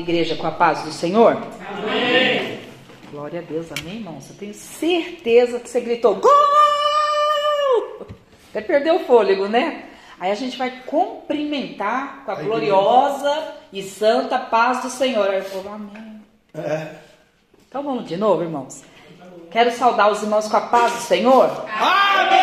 igreja com a paz do Senhor? Amém. Glória a Deus, amém, irmãos? Eu tenho certeza que você gritou gol! Até perdeu o fôlego, né? Aí a gente vai cumprimentar com a, a gloriosa igreja. e santa paz do Senhor. Aí eu falo, amém. É. Então vamos de novo, irmãos. Quero saudar os irmãos com a paz do Senhor. Amém!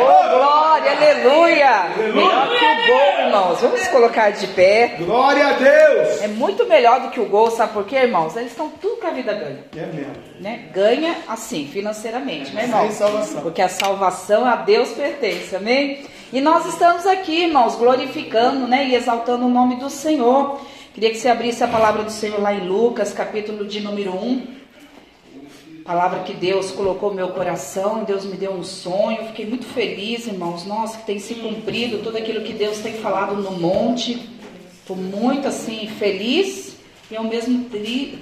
Oh, glória, aleluia! Melhor que o gol, irmãos. Vamos colocar de pé. Glória a Deus! É muito melhor do que o gol, sabe por quê, irmãos? Eles estão tudo que a vida ganha. É mesmo. Né? Ganha assim, financeiramente, né, irmãos? Sem salvação. Porque a salvação a Deus pertence, amém? E nós estamos aqui, irmãos, glorificando né, e exaltando o nome do Senhor. Queria que você abrisse a palavra do Senhor lá em Lucas, capítulo de número 1 palavra que Deus colocou no meu coração, Deus me deu um sonho, fiquei muito feliz, irmãos, nossa, que tem se cumprido tudo aquilo que Deus tem falado no monte, estou muito assim, feliz e ao mesmo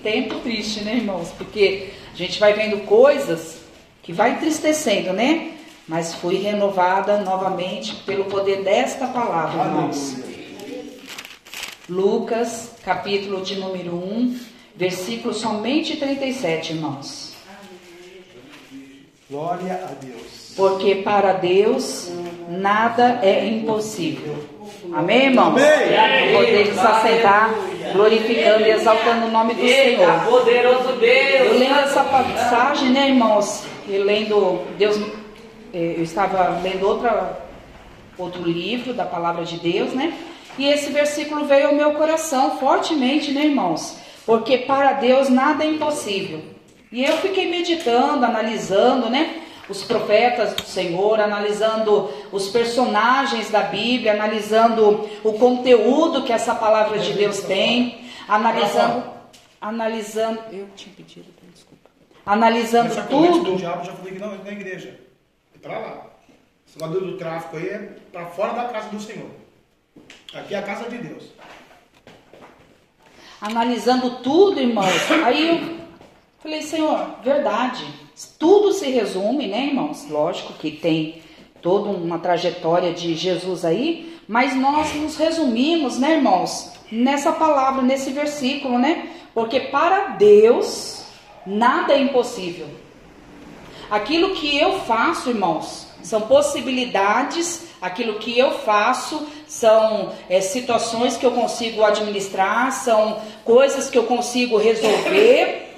tempo triste, né, irmãos, porque a gente vai vendo coisas que vai entristecendo, né, mas fui renovada novamente pelo poder desta palavra, irmãos. Lucas, capítulo de número 1, versículo somente 37, irmãos. Glória a Deus. Porque para Deus nada é impossível. Amém, irmãos? Amém. Podemos assentar, glorificando e exaltando o nome do Senhor. Poderoso Deus. Eu lendo essa passagem, né, irmãos? E lendo, Deus, eh, eu estava lendo outra, outro livro da palavra de Deus, né? E esse versículo veio ao meu coração fortemente, né, irmãos? Porque para Deus nada é impossível. E eu fiquei meditando, analisando, né? Os profetas do Senhor, analisando os personagens da Bíblia, analisando o conteúdo que essa palavra de Deus tem, analisando, analisando, eu tinha pedido, desculpa, analisando Essa tudo. do diabo já falei que não, na igreja, é para lá. Esse lado do tráfico aí é para fora da casa do Senhor. Aqui é a casa de Deus. Analisando tudo, irmãos. Aí eu Falei, Senhor, verdade. Tudo se resume, né, irmãos? Lógico que tem toda uma trajetória de Jesus aí, mas nós nos resumimos, né, irmãos, nessa palavra, nesse versículo, né? Porque para Deus nada é impossível. Aquilo que eu faço, irmãos, são possibilidades, aquilo que eu faço são é, situações que eu consigo administrar, são coisas que eu consigo resolver.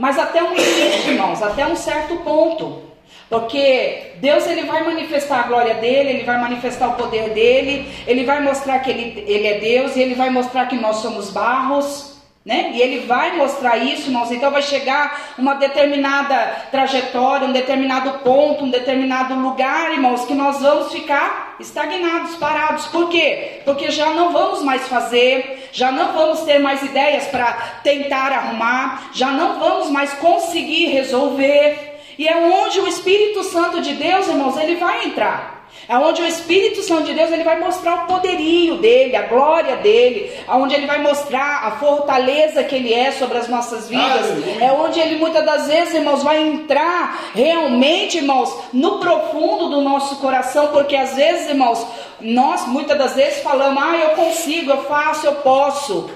Mas até um limite, irmãos, até um certo ponto. Porque Deus ele vai manifestar a glória dele, ele vai manifestar o poder dele, ele vai mostrar que ele, ele é Deus e ele vai mostrar que nós somos barros, né? E ele vai mostrar isso, irmãos. Então vai chegar uma determinada trajetória, um determinado ponto, um determinado lugar, irmãos, que nós vamos ficar estagnados, parados. Por quê? Porque já não vamos mais fazer, já não vamos ter mais ideias para tentar arrumar, já não vamos mais conseguir resolver. E é onde o Espírito Santo de Deus, irmãos, ele vai entrar. É onde o Espírito Santo de Deus ele vai mostrar o poderio dele, a glória dele, aonde ele vai mostrar a fortaleza que ele é sobre as nossas vidas. É onde ele muitas das vezes, irmãos, vai entrar realmente, irmãos, no profundo do nosso coração, porque às vezes, irmãos, nós muitas das vezes falamos: "Ah, eu consigo, eu faço, eu posso".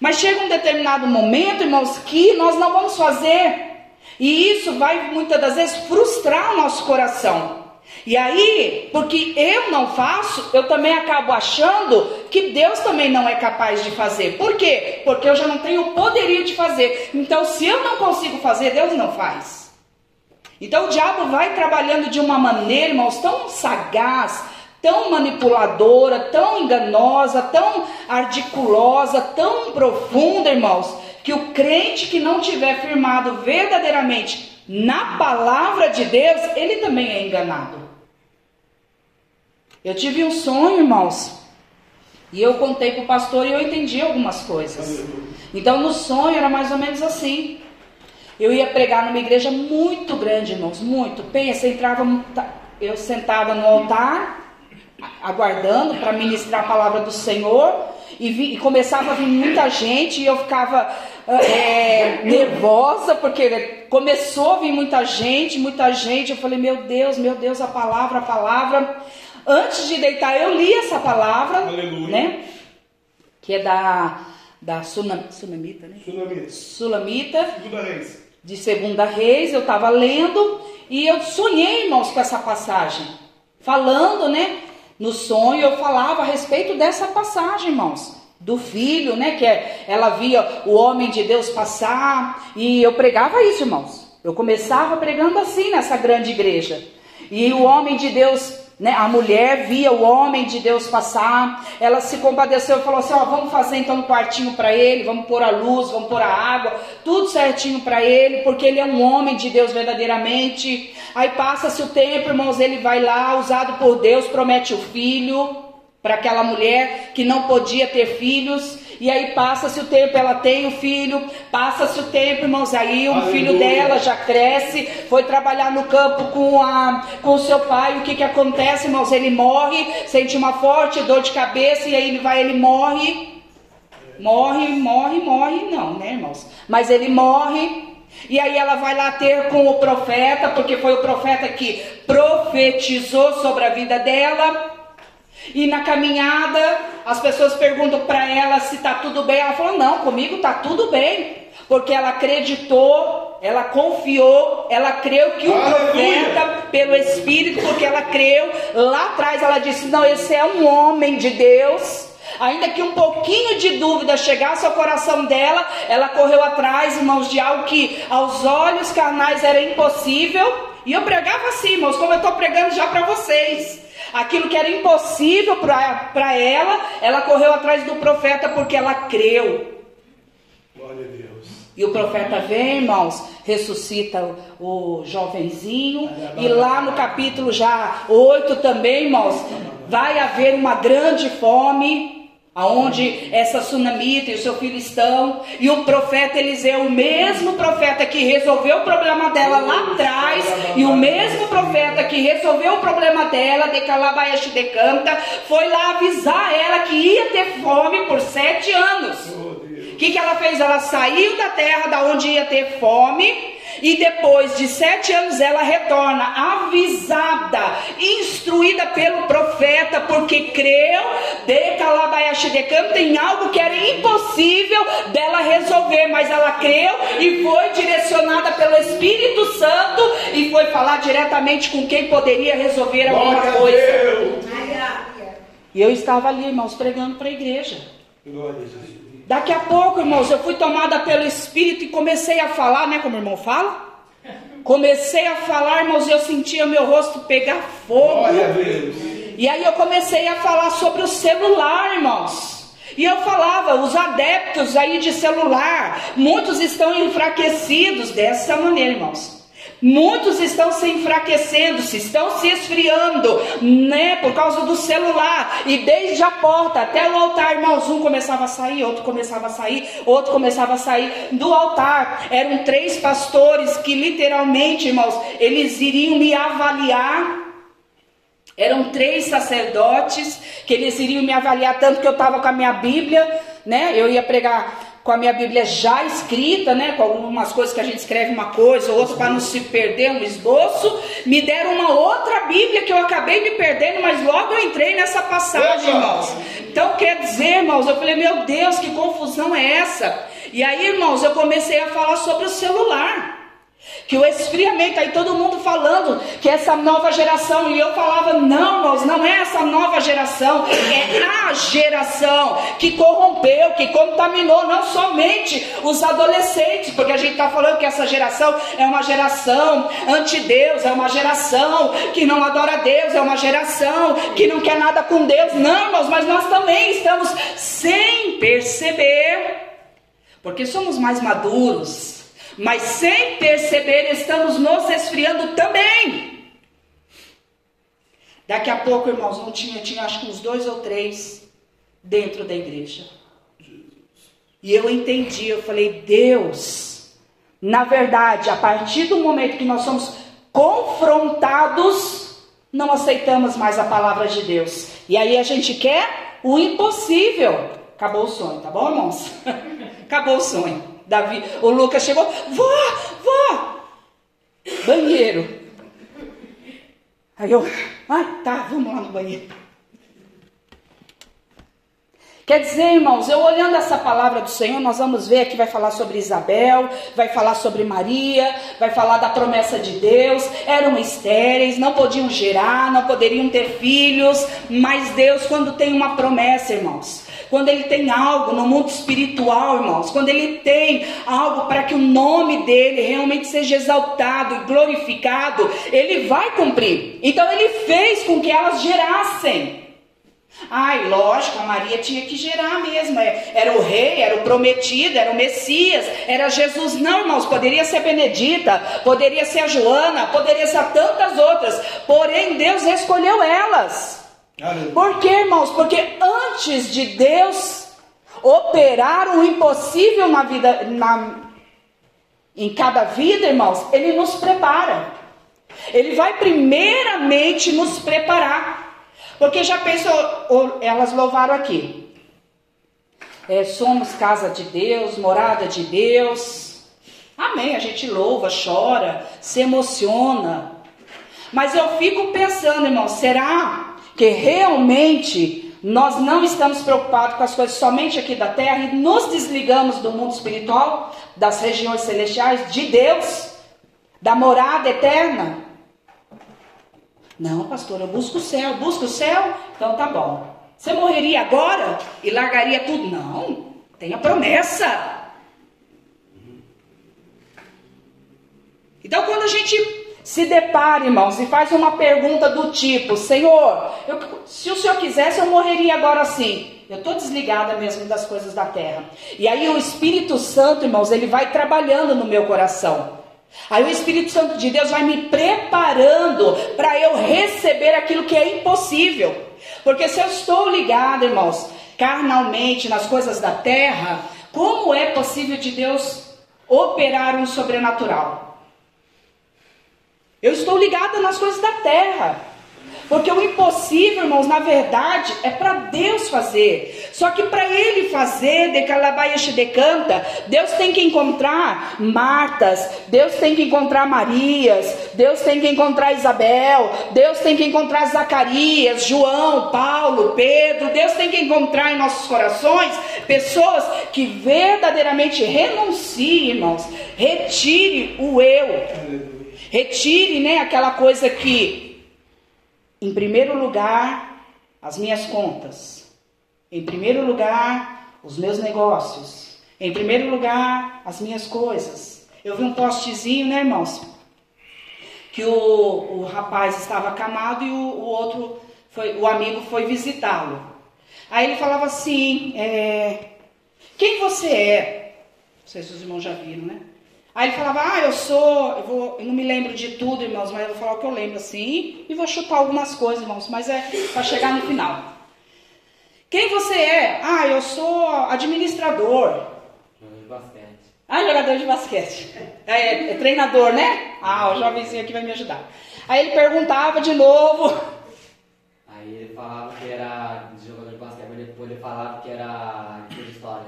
Mas chega um determinado momento, irmãos, que nós não vamos fazer. E isso vai muitas das vezes frustrar o nosso coração. E aí, porque eu não faço, eu também acabo achando que Deus também não é capaz de fazer. Por quê? Porque eu já não tenho o poderio de fazer. Então, se eu não consigo fazer, Deus não faz. Então, o diabo vai trabalhando de uma maneira, irmãos, tão sagaz, tão manipuladora, tão enganosa, tão ardiculosa, tão profunda, irmãos, que o crente que não tiver firmado verdadeiramente na palavra de Deus, ele também é enganado. Eu tive um sonho, irmãos, e eu contei para o pastor e eu entendi algumas coisas. Então, no sonho era mais ou menos assim. Eu ia pregar numa igreja muito grande, irmãos, muito. Pensa, entrava, eu sentada no altar, aguardando para ministrar a palavra do Senhor, e, vi, e, começava a vir muita gente, e eu ficava é, nervosa, porque começou a vir muita gente, muita gente. Eu falei, meu Deus, meu Deus, a palavra, a palavra. Antes de deitar, eu li essa palavra, Aleluia. né? Que é da, da Sunam, Sunamita, né? Sunamita. Sulamita, Segunda Reis. de Segunda Reis, eu estava lendo e eu sonhei, irmãos, com essa passagem. Falando, né? No sonho eu falava a respeito dessa passagem, irmãos. Do filho, né? Que é, ela via o homem de Deus passar. E eu pregava isso, irmãos. Eu começava pregando assim nessa grande igreja. E o homem de Deus né? A mulher via o homem de Deus passar, ela se compadeceu e falou assim: ó, vamos fazer então um quartinho para ele, vamos pôr a luz, vamos pôr a água, tudo certinho para ele, porque ele é um homem de Deus verdadeiramente. Aí passa-se o tempo, irmãos, ele vai lá, usado por Deus, promete o filho para aquela mulher que não podia ter filhos. E aí passa-se o tempo, ela tem o filho, passa-se o tempo, irmãos, aí o Aleluia. filho dela já cresce, foi trabalhar no campo com, a, com o seu pai, o que que acontece, irmãos? Ele morre, sente uma forte dor de cabeça, e aí ele vai, ele morre, morre, morre, morre, não, né, irmãos? Mas ele morre, e aí ela vai lá ter com o profeta, porque foi o profeta que profetizou sobre a vida dela, e na caminhada, as pessoas perguntam para ela se está tudo bem. Ela falou: Não, comigo está tudo bem. Porque ela acreditou, ela confiou, ela creu que o profeta, pelo Espírito, porque ela creu, lá atrás ela disse: Não, esse é um homem de Deus. Ainda que um pouquinho de dúvida chegasse ao coração dela, ela correu atrás, irmãos, de algo que aos olhos carnais era impossível. E eu pregava assim, irmãos, como eu estou pregando já para vocês. Aquilo que era impossível para ela, ela correu atrás do profeta porque ela creu. Glória a Deus. E o profeta vem, irmãos, ressuscita o, jovenzinho. E lá no capítulo já 8 também, irmãos, vai haver uma grande fome aonde essa sunamita e o seu filho estão, e o profeta Eliseu, o mesmo profeta que resolveu o problema dela lá atrás, e o mesmo profeta que resolveu o problema dela, de Calabaiaxi de Canta, foi lá avisar ela que ia ter fome por sete anos. O que, que ela fez? Ela saiu da terra da onde ia ter fome e depois de sete anos ela retorna avisada, instruída pelo profeta, porque creu de Calabaiaxi de Campo em algo que era impossível dela resolver, mas ela creu e foi direcionada pelo Espírito Santo e foi falar diretamente com quem poderia resolver alguma Glória coisa. E eu estava ali, irmãos, pregando para a igreja. Glória a Deus. Daqui a pouco, irmãos, eu fui tomada pelo Espírito e comecei a falar, né? Como o irmão fala. Comecei a falar, irmãos, e eu sentia meu rosto pegar fogo. Glória a Deus. E aí eu comecei a falar sobre o celular, irmãos. E eu falava, os adeptos aí de celular, muitos estão enfraquecidos dessa maneira, irmãos. Muitos estão se enfraquecendo, se estão se esfriando, né, por causa do celular. E desde a porta até o altar, irmãos, um começava a sair, outro começava a sair, outro começava a sair do altar. Eram três pastores que literalmente, irmãos, eles iriam me avaliar. Eram três sacerdotes que eles iriam me avaliar tanto que eu estava com a minha Bíblia, né? Eu ia pregar com a minha Bíblia já escrita, né, com algumas coisas que a gente escreve uma coisa, outra para não se perder um esboço, me deram uma outra Bíblia que eu acabei me perdendo, mas logo eu entrei nessa passagem, irmãos. Então quer dizer, irmãos, eu falei, meu Deus, que confusão é essa? E aí, irmãos, eu comecei a falar sobre o celular. Que o esfriamento, aí todo mundo falando que essa nova geração, e eu falava, não, irmãos, não é essa nova geração, é a geração que corrompeu, que contaminou não somente os adolescentes, porque a gente está falando que essa geração é uma geração anti-Deus, é uma geração que não adora Deus, é uma geração que não quer nada com Deus, não, irmãos, mas nós também estamos sem perceber, porque somos mais maduros mas sem perceber estamos nos esfriando também. Daqui a pouco, irmãos, não tinha, tinha acho que uns dois ou três dentro da igreja. E eu entendi, eu falei, Deus, na verdade, a partir do momento que nós somos confrontados, não aceitamos mais a palavra de Deus. E aí a gente quer o impossível. Acabou o sonho, tá bom, irmãos? Acabou o sonho. Davi, o Lucas chegou, vó, vó, banheiro. Aí eu, ai, tá, vamos lá no banheiro. Quer dizer, irmãos, eu olhando essa palavra do Senhor, nós vamos ver que vai falar sobre Isabel, vai falar sobre Maria, vai falar da promessa de Deus. Eram estéreis, não podiam gerar, não poderiam ter filhos, mas Deus, quando tem uma promessa, irmãos, quando ele tem algo no mundo espiritual, irmãos, quando ele tem algo para que o nome dele realmente seja exaltado e glorificado, ele vai cumprir. Então ele fez com que elas gerassem. Ai, lógico, a Maria tinha que gerar mesmo. É, era o rei, era o prometido, era o Messias, era Jesus. Não, irmãos, poderia ser Benedita, poderia ser a Joana, poderia ser tantas outras. Porém, Deus escolheu elas. Por quê, irmãos? Porque antes de Deus operar o impossível na vida, na, em cada vida, irmãos, Ele nos prepara. Ele vai primeiramente nos preparar. Porque já pensou, elas louvaram aqui. É, somos casa de Deus, morada de Deus. Amém. A gente louva, chora, se emociona. Mas eu fico pensando, irmão, será que realmente nós não estamos preocupados com as coisas somente aqui da terra e nos desligamos do mundo espiritual, das regiões celestiais, de Deus, da morada eterna? Não, pastor, eu busco o céu. Busco o céu? Então tá bom. Você morreria agora e largaria tudo? Não. Tem a promessa. Então, quando a gente se depara, irmãos, e faz uma pergunta do tipo: Senhor, eu, se o Senhor quisesse, eu morreria agora sim. Eu estou desligada mesmo das coisas da terra. E aí o Espírito Santo, irmãos, ele vai trabalhando no meu coração. Aí o Espírito Santo de Deus vai me preparando para eu receber aquilo que é impossível. Porque se eu estou ligado, irmãos, carnalmente nas coisas da terra, como é possível de Deus operar um sobrenatural? Eu estou ligado nas coisas da terra. Porque o impossível, irmãos, na verdade, é para Deus fazer. Só que para Ele fazer, de Calabaiache decanta, Deus tem que encontrar Martas, Deus tem que encontrar Marias, Deus tem que encontrar Isabel, Deus tem que encontrar Zacarias, João, Paulo, Pedro, Deus tem que encontrar em nossos corações pessoas que verdadeiramente renunciem, irmãos, retire o eu. Retire, né, aquela coisa que em primeiro lugar, as minhas contas. Em primeiro lugar, os meus negócios. Em primeiro lugar, as minhas coisas. Eu vi um postezinho, né, irmãos? Que o, o rapaz estava acamado e o, o outro, foi, o amigo foi visitá-lo. Aí ele falava assim: é, Quem você é? Não sei se os irmãos já viram, né? Aí ele falava, ah, eu sou, eu, vou, eu não me lembro de tudo, irmãos, mas eu vou falar o que eu lembro assim, e vou chutar algumas coisas, irmãos, mas é para chegar no final. Quem você é? Ah, eu sou administrador. Jogador de basquete. Ah, jogador de basquete. É, é, treinador, né? Ah, o jovenzinho aqui vai me ajudar. Aí ele perguntava de novo. Aí ele falava que era jogador de basquete, mas depois ele falava que era de história.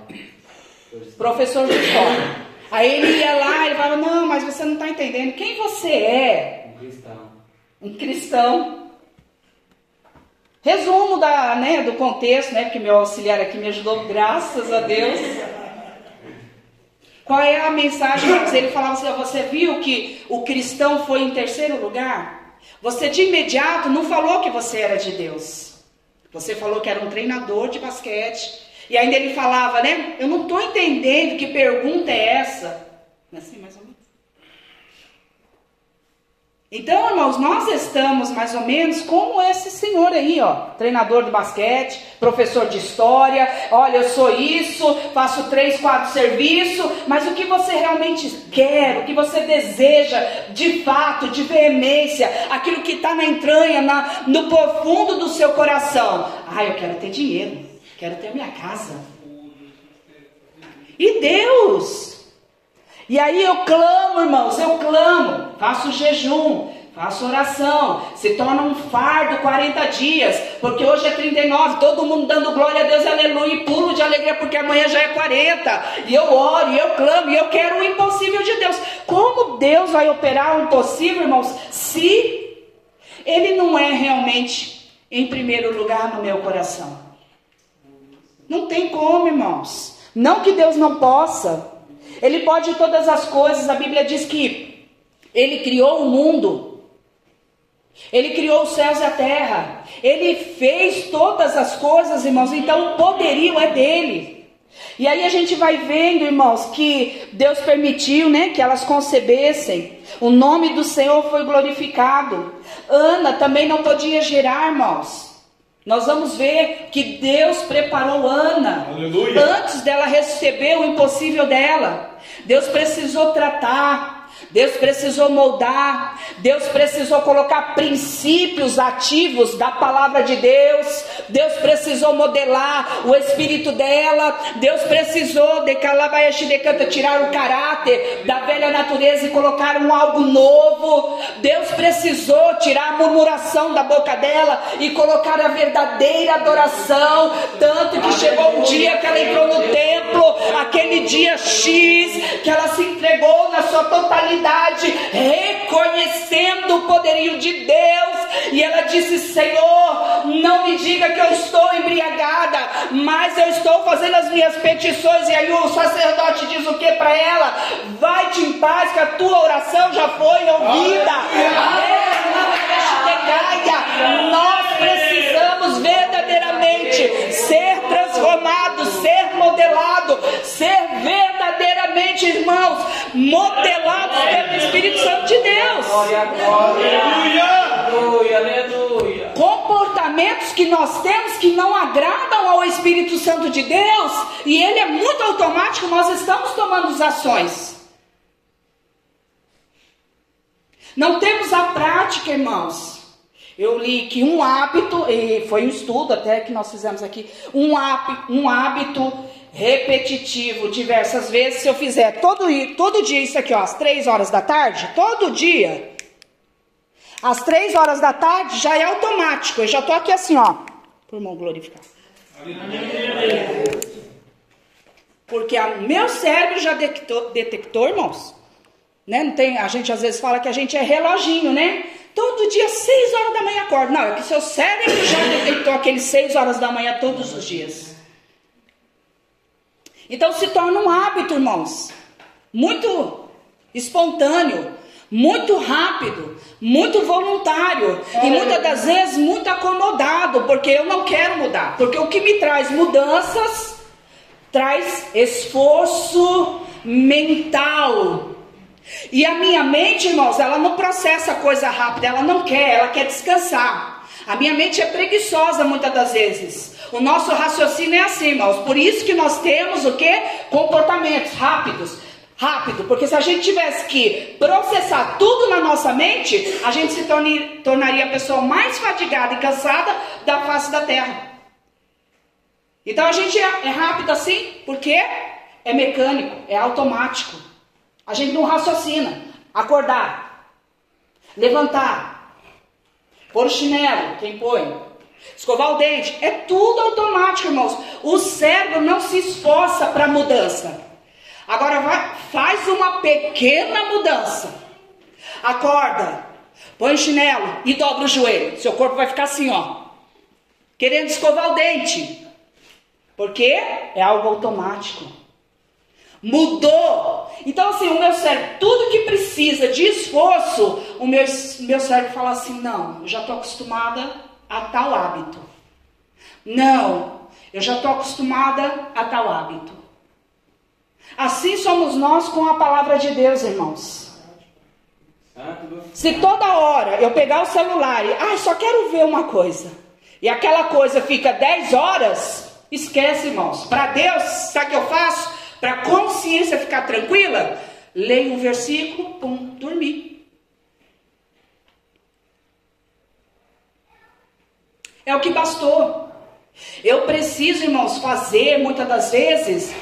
Professor de história. Aí ele ia lá e falava, não, mas você não está entendendo. Quem você é? Um cristão. Um cristão. Resumo da, né, do contexto, né, porque meu auxiliar aqui me ajudou, graças a Deus. Qual é a mensagem? Ele falava assim, você viu que o cristão foi em terceiro lugar? Você de imediato não falou que você era de Deus. Você falou que era um treinador de basquete, e ainda ele falava, né? Eu não estou entendendo que pergunta é essa. Assim, mais ou menos? Então, irmãos, nós estamos mais ou menos como esse senhor aí, ó, treinador de basquete, professor de história. Olha, eu sou isso, faço três, quatro serviços, mas o que você realmente quer, o que você deseja, de fato, de veemência, aquilo que está na entranha, na, no profundo do seu coração. Ah, eu quero ter dinheiro. Quero ter minha casa. E Deus? E aí eu clamo, irmãos, eu clamo, faço jejum, faço oração, se torna um fardo 40 dias, porque hoje é 39, todo mundo dando glória a Deus, aleluia, e pulo de alegria, porque amanhã já é 40. E eu oro, e eu clamo, e eu quero o impossível de Deus. Como Deus vai operar o impossível, irmãos, se Ele não é realmente em primeiro lugar no meu coração? Não tem como, irmãos. Não que Deus não possa. Ele pode todas as coisas. A Bíblia diz que ele criou o mundo. Ele criou os céus e a terra. Ele fez todas as coisas, irmãos. Então o poderio é dele. E aí a gente vai vendo, irmãos, que Deus permitiu, né, que elas concebessem. O nome do Senhor foi glorificado. Ana também não podia gerar, irmãos. Nós vamos ver que Deus preparou Ana Aleluia. antes dela receber o impossível dela. Deus precisou tratar, Deus precisou moldar, Deus precisou colocar princípios ativos da palavra de Deus, Deus precisou modelar o espírito dela, Deus precisou de decanta tirar o caráter da velha natureza e colocar um algo novo. Deus precisou tirar a murmuração da boca dela e colocar a verdadeira adoração, tanto que chegou um dia que ela entrou no templo, aquele dia X, que ela se entregou na sua totalidade reconhecendo o poderio de Deus, e ela disse: Senhor, não me diga que eu estou embriagada, mas eu estou fazendo as minhas petições. E aí o sacerdote diz o que para ela? Vai-te em paz, que a tua oração já foi ouvida. Nós precisamos verdadeiramente ser transformados, ser modelados, ser verdadeiramente, irmãos, modelados pelo Espírito Santo de Deus. Aleluia, aleluia. Comportamentos que nós temos que não agradam ao Espírito Santo de Deus, e ele é muito automático, nós estamos tomando as ações. Não temos a prática, irmãos. Eu li que um hábito, e foi um estudo até que nós fizemos aqui, um hábito, um hábito repetitivo diversas vezes, se eu fizer todo, todo dia isso aqui, ó, às três horas da tarde, todo dia, às três horas da tarde já é automático. Eu já estou aqui assim, ó, por irmão glorificar. Porque o meu cérebro já detectou, detectou, irmãos. Né? Não tem, a gente às vezes fala que a gente é reloginho, né? Todo dia, seis horas da manhã acorda. Não, é que seu cérebro já detectou aqueles seis horas da manhã todos os dias. Então se torna um hábito, irmãos. Muito espontâneo, muito rápido, muito voluntário e muitas das vezes muito acomodado, porque eu não quero mudar. Porque o que me traz mudanças traz esforço mental. E a minha mente, irmãos, ela não processa coisa rápida, ela não quer, ela quer descansar. A minha mente é preguiçosa muitas das vezes. O nosso raciocínio é assim, irmãos. Por isso que nós temos o que? Comportamentos rápidos. Rápido, porque se a gente tivesse que processar tudo na nossa mente, a gente se tornaria a pessoa mais fadigada e cansada da face da terra. Então a gente é, é rápido assim, porque é mecânico, é automático. A gente não raciocina. Acordar, levantar, pôr o chinelo, quem põe, escovar o dente, é tudo automático, irmãos. O cérebro não se esforça para mudança. Agora vai, faz uma pequena mudança. Acorda, põe o chinelo e dobra o joelho. Seu corpo vai ficar assim, ó, querendo escovar o dente. Porque é algo automático. Mudou. Então, assim, o meu cérebro, tudo que precisa de esforço, o meu, meu cérebro fala assim: não, eu já estou acostumada a tal hábito. Não, eu já estou acostumada a tal hábito. Assim somos nós com a palavra de Deus, irmãos. Se toda hora eu pegar o celular e, ah, só quero ver uma coisa, e aquela coisa fica 10 horas, esquece, irmãos. Para Deus, sabe o que eu faço? Para a consciência ficar tranquila, leio um versículo, pum, dormir. É o que bastou. Eu preciso, irmãos, fazer muitas das vezes.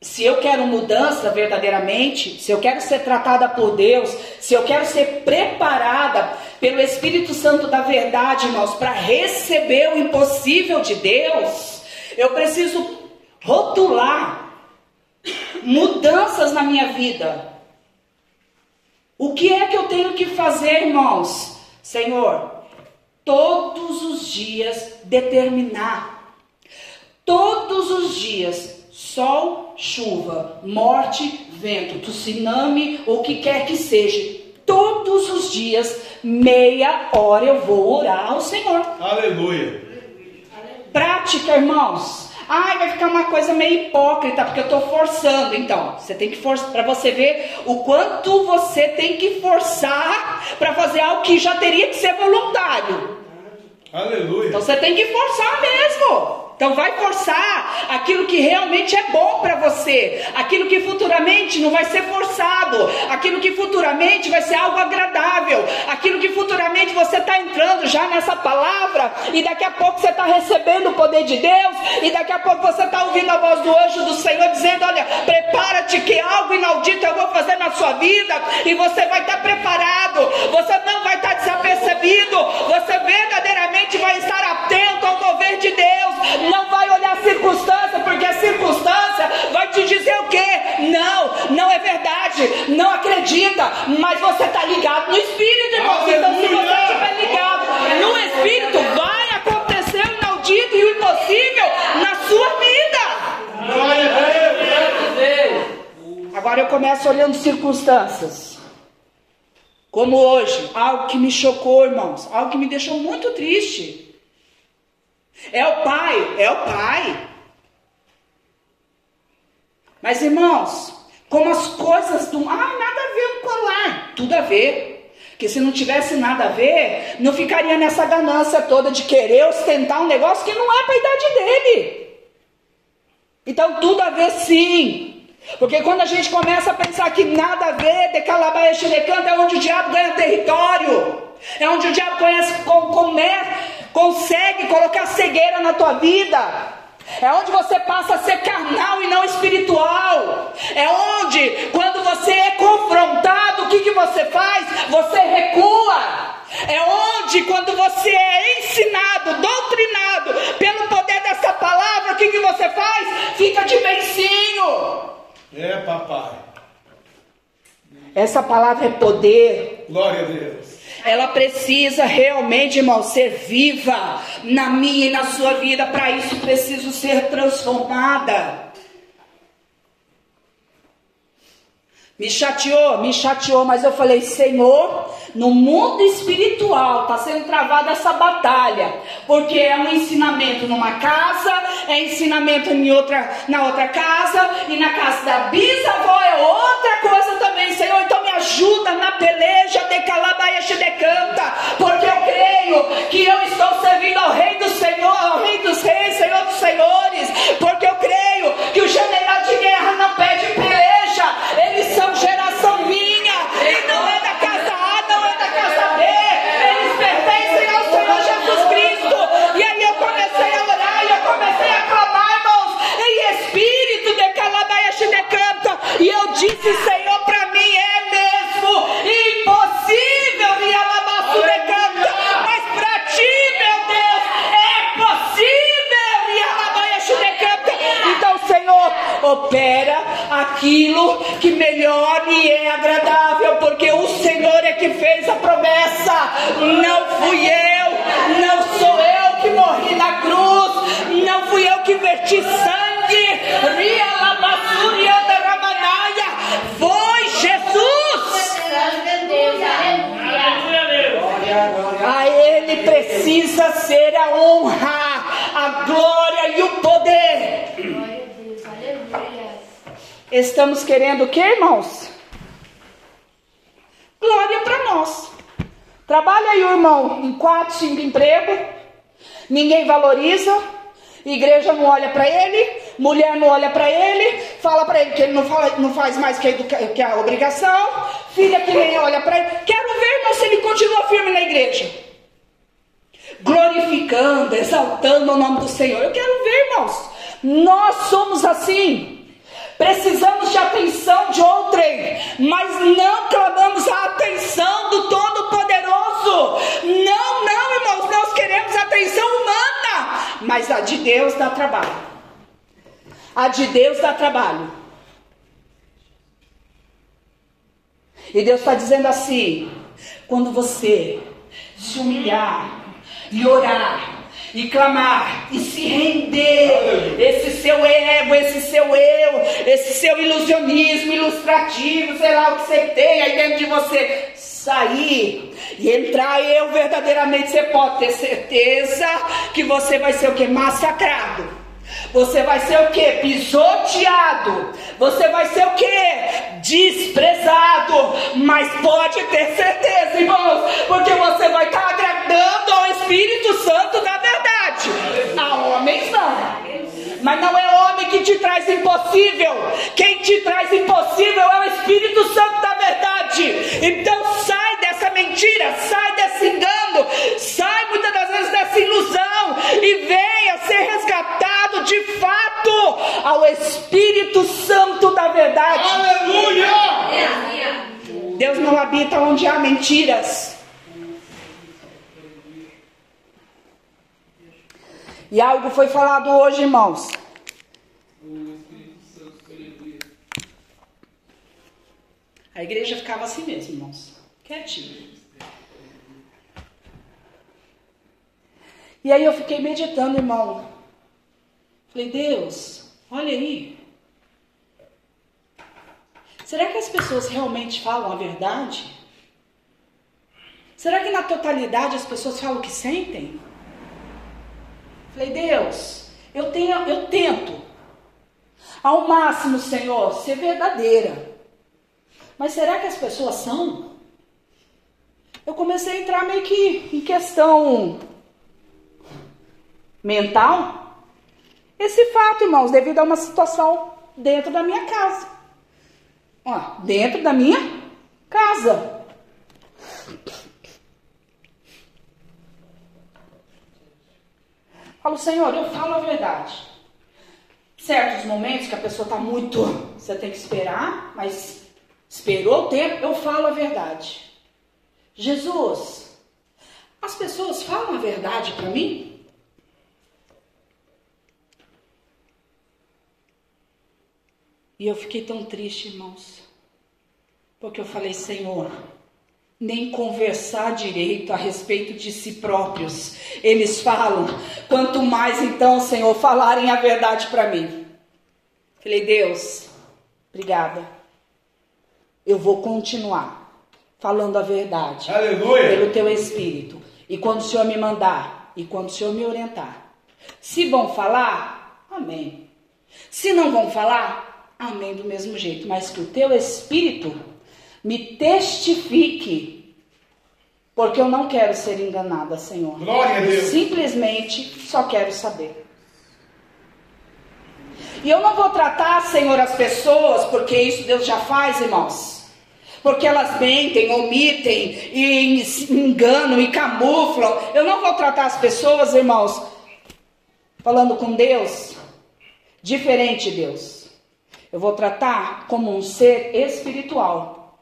Se eu quero mudança verdadeiramente, se eu quero ser tratada por Deus, se eu quero ser preparada pelo Espírito Santo da verdade, irmãos, para receber o impossível de Deus, eu preciso rotular mudanças na minha vida. O que é que eu tenho que fazer, irmãos? Senhor, todos os dias determinar. Todos os dias, sol, chuva, morte, vento, tsunami ou o que quer que seja, todos os dias, meia hora eu vou orar ao Senhor. Aleluia. Prática, irmãos. Ai, vai ficar uma coisa meio hipócrita, porque eu estou forçando. Então, você tem que forçar para você ver o quanto você tem que forçar para fazer algo que já teria que ser voluntário. Aleluia. Então você tem que forçar mesmo. Então vai forçar aquilo que realmente é bom para você, aquilo que futuramente não vai ser forçado, aquilo que futuramente vai ser algo agradável, aquilo que futuramente você está entrando já nessa palavra e daqui a pouco você está recebendo o poder de Deus e daqui a pouco você está ouvindo a voz do anjo do Senhor dizendo: Olha, prepara-te que algo inaudito eu vou fazer na sua vida e você vai estar tá preparado, você não vai estar tá desapercebido, você verdadeiramente vai estar atento ao mover de Deus não vai olhar a circunstância, porque a circunstância vai te dizer o quê? Não, não é verdade, não acredita, mas você está ligado no Espírito, irmão. Então, se você estiver ligado no Espírito, vai acontecer o inaudito e o impossível na sua vida. Agora eu começo olhando circunstâncias. Como hoje, algo que me chocou, irmãos, algo que me deixou muito triste. É o pai, é o pai. Mas irmãos, como as coisas do. Ah, nada a ver com colar. Tudo a ver. Porque se não tivesse nada a ver, não ficaria nessa ganância toda de querer ostentar um negócio que não é para a idade dele. Então tudo a ver sim. Porque quando a gente começa a pensar que nada a ver, de Calabaia Xerecanta é onde o diabo ganha território. É onde o diabo conhece, com, consegue colocar cegueira na tua vida. É onde você passa a ser carnal e não espiritual. É onde, quando você é confrontado, o que, que você faz? Você recua. É onde, quando você é ensinado, doutrinado pelo poder dessa palavra, o que, que você faz? Fica de beicinho. É, papai. Essa palavra é poder. Glória a Deus. Ela precisa realmente, irmão, ser viva na minha e na sua vida. Para isso, preciso ser transformada. Me chateou, me chateou, mas eu falei, Senhor, no mundo espiritual está sendo travada essa batalha, porque é um ensinamento numa casa, é ensinamento em outra, na outra casa, e na casa da bisavó é outra coisa também, Senhor. Então me ajuda na peleja de calabaiaxe de canta, porque eu creio que eu estou servindo ao Rei do Senhor, ao Rei dos Reis, Senhor dos Senhores, porque eu creio que o general de guerra não pede peleja, eles são geração minha, e não é da casa A, não é da casa B, eles pertencem ao Senhor Jesus Cristo. E aí eu comecei a orar, e eu comecei a clamar, irmãos, em espírito de calabaiaxi de canta, e eu disse, Senhor, para mim é mesmo impossível, e alabaço de canta, mas para ti, meu Deus, é possível, e alabaiaxi de canta. Então, Senhor, opera aquilo que melhor me é agradável, porque o Senhor é que fez a promessa, não fui eu, não sou eu que morri na cruz, não fui eu que verti sangue, foi Jesus. A Ele precisa ser a honra, a glória e o poder. Estamos querendo o que, irmãos? Glória para nós. Trabalha aí, irmão, em quatro, cinco empregos. Ninguém valoriza. Igreja não olha para ele, mulher não olha para ele, fala para ele que ele não, fala, não faz mais que a, que a obrigação, filha que nem olha para ele. Quero ver, irmão, se ele continua firme na igreja, glorificando, exaltando o nome do Senhor. Eu quero ver, irmãos, nós somos assim. Precisamos de atenção de outrem, mas não clamamos a atenção do Todo-Poderoso. Não, não, irmãos, nós queremos atenção humana, mas a de Deus dá trabalho. A de Deus dá trabalho. E Deus está dizendo assim: quando você se humilhar e orar, e clamar e se render. Esse seu ego, esse seu eu, esse seu ilusionismo ilustrativo, sei lá o que você tem aí dentro de você, sair e entrar eu verdadeiramente, você pode ter certeza que você vai ser o que? Massacrado. Você vai ser o que? Pisoteado. Você vai ser o que? Desprezado. Mas pode ter certeza, irmãos, porque você vai estar agradando ao Espírito Santo da verdade. A homens não. Mas não é homem que te traz impossível. Quem te traz impossível é o Espírito Santo da verdade. Então sai dessa mentira, sai Espírito Santo da verdade. Aleluia! Deus não habita onde há mentiras. E algo foi falado hoje, irmãos. A igreja ficava assim mesmo, irmãos. Quietinho. E aí eu fiquei meditando, irmão. Falei, Deus, olha aí. Será que as pessoas realmente falam a verdade? Será que na totalidade as pessoas falam o que sentem? Falei, Deus, eu, tenho, eu tento ao máximo, Senhor, ser verdadeira. Mas será que as pessoas são? Eu comecei a entrar meio que em questão mental. Esse fato, irmãos, devido a uma situação dentro da minha casa. Ó, dentro da minha casa. Falo, Senhor, eu falo a verdade. Certos momentos que a pessoa está muito. Você tem que esperar, mas esperou o tempo, eu falo a verdade. Jesus, as pessoas falam a verdade para mim? E eu fiquei tão triste, irmãos, porque eu falei, Senhor, nem conversar direito a respeito de si próprios. Eles falam, quanto mais então, Senhor, falarem a verdade para mim. Falei, Deus, obrigada. Eu vou continuar falando a verdade. Aleluia. Pelo teu espírito. E quando o Senhor me mandar, e quando o Senhor me orientar. Se vão falar, amém. Se não vão falar, amém do mesmo jeito. Mas que o teu espírito me testifique, porque eu não quero ser enganada, Senhor. Glória a Eu Deus. simplesmente só quero saber. E eu não vou tratar, Senhor, as pessoas, porque isso Deus já faz, irmãos. Porque elas mentem, omitem, e enganam e camuflam. Eu não vou tratar as pessoas, irmãos, falando com Deus, diferente de Deus. Eu vou tratar como um ser espiritual.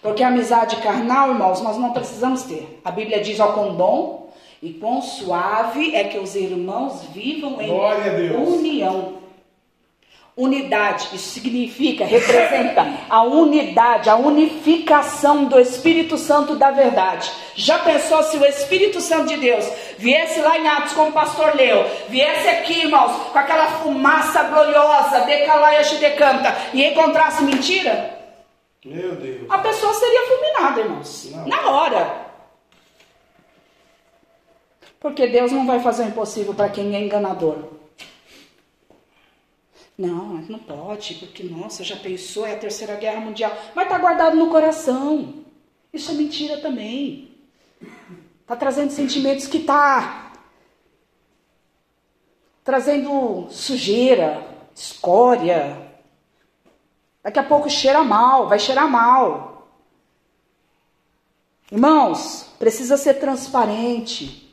Porque a amizade carnal, irmãos, nós não precisamos ter. A Bíblia diz: ó, quão bom e quão suave é que os irmãos vivam em união. Unidade, isso significa, representa a unidade, a unificação do Espírito Santo da verdade. Já pensou se o Espírito Santo de Deus viesse lá em Atos, como o pastor leu, viesse aqui, irmãos, com aquela fumaça gloriosa, decalaia decanta, e encontrasse mentira? Meu Deus. a pessoa seria fulminada, irmãos. Não. Na hora. Porque Deus não vai fazer o impossível para quem é enganador. Não, não pode, porque, nossa, já pensou, é a terceira guerra mundial. Mas está guardado no coração. Isso é mentira também. Está trazendo sentimentos que está trazendo sujeira, escória, Daqui a pouco cheira mal, vai cheirar mal. Irmãos, precisa ser transparente.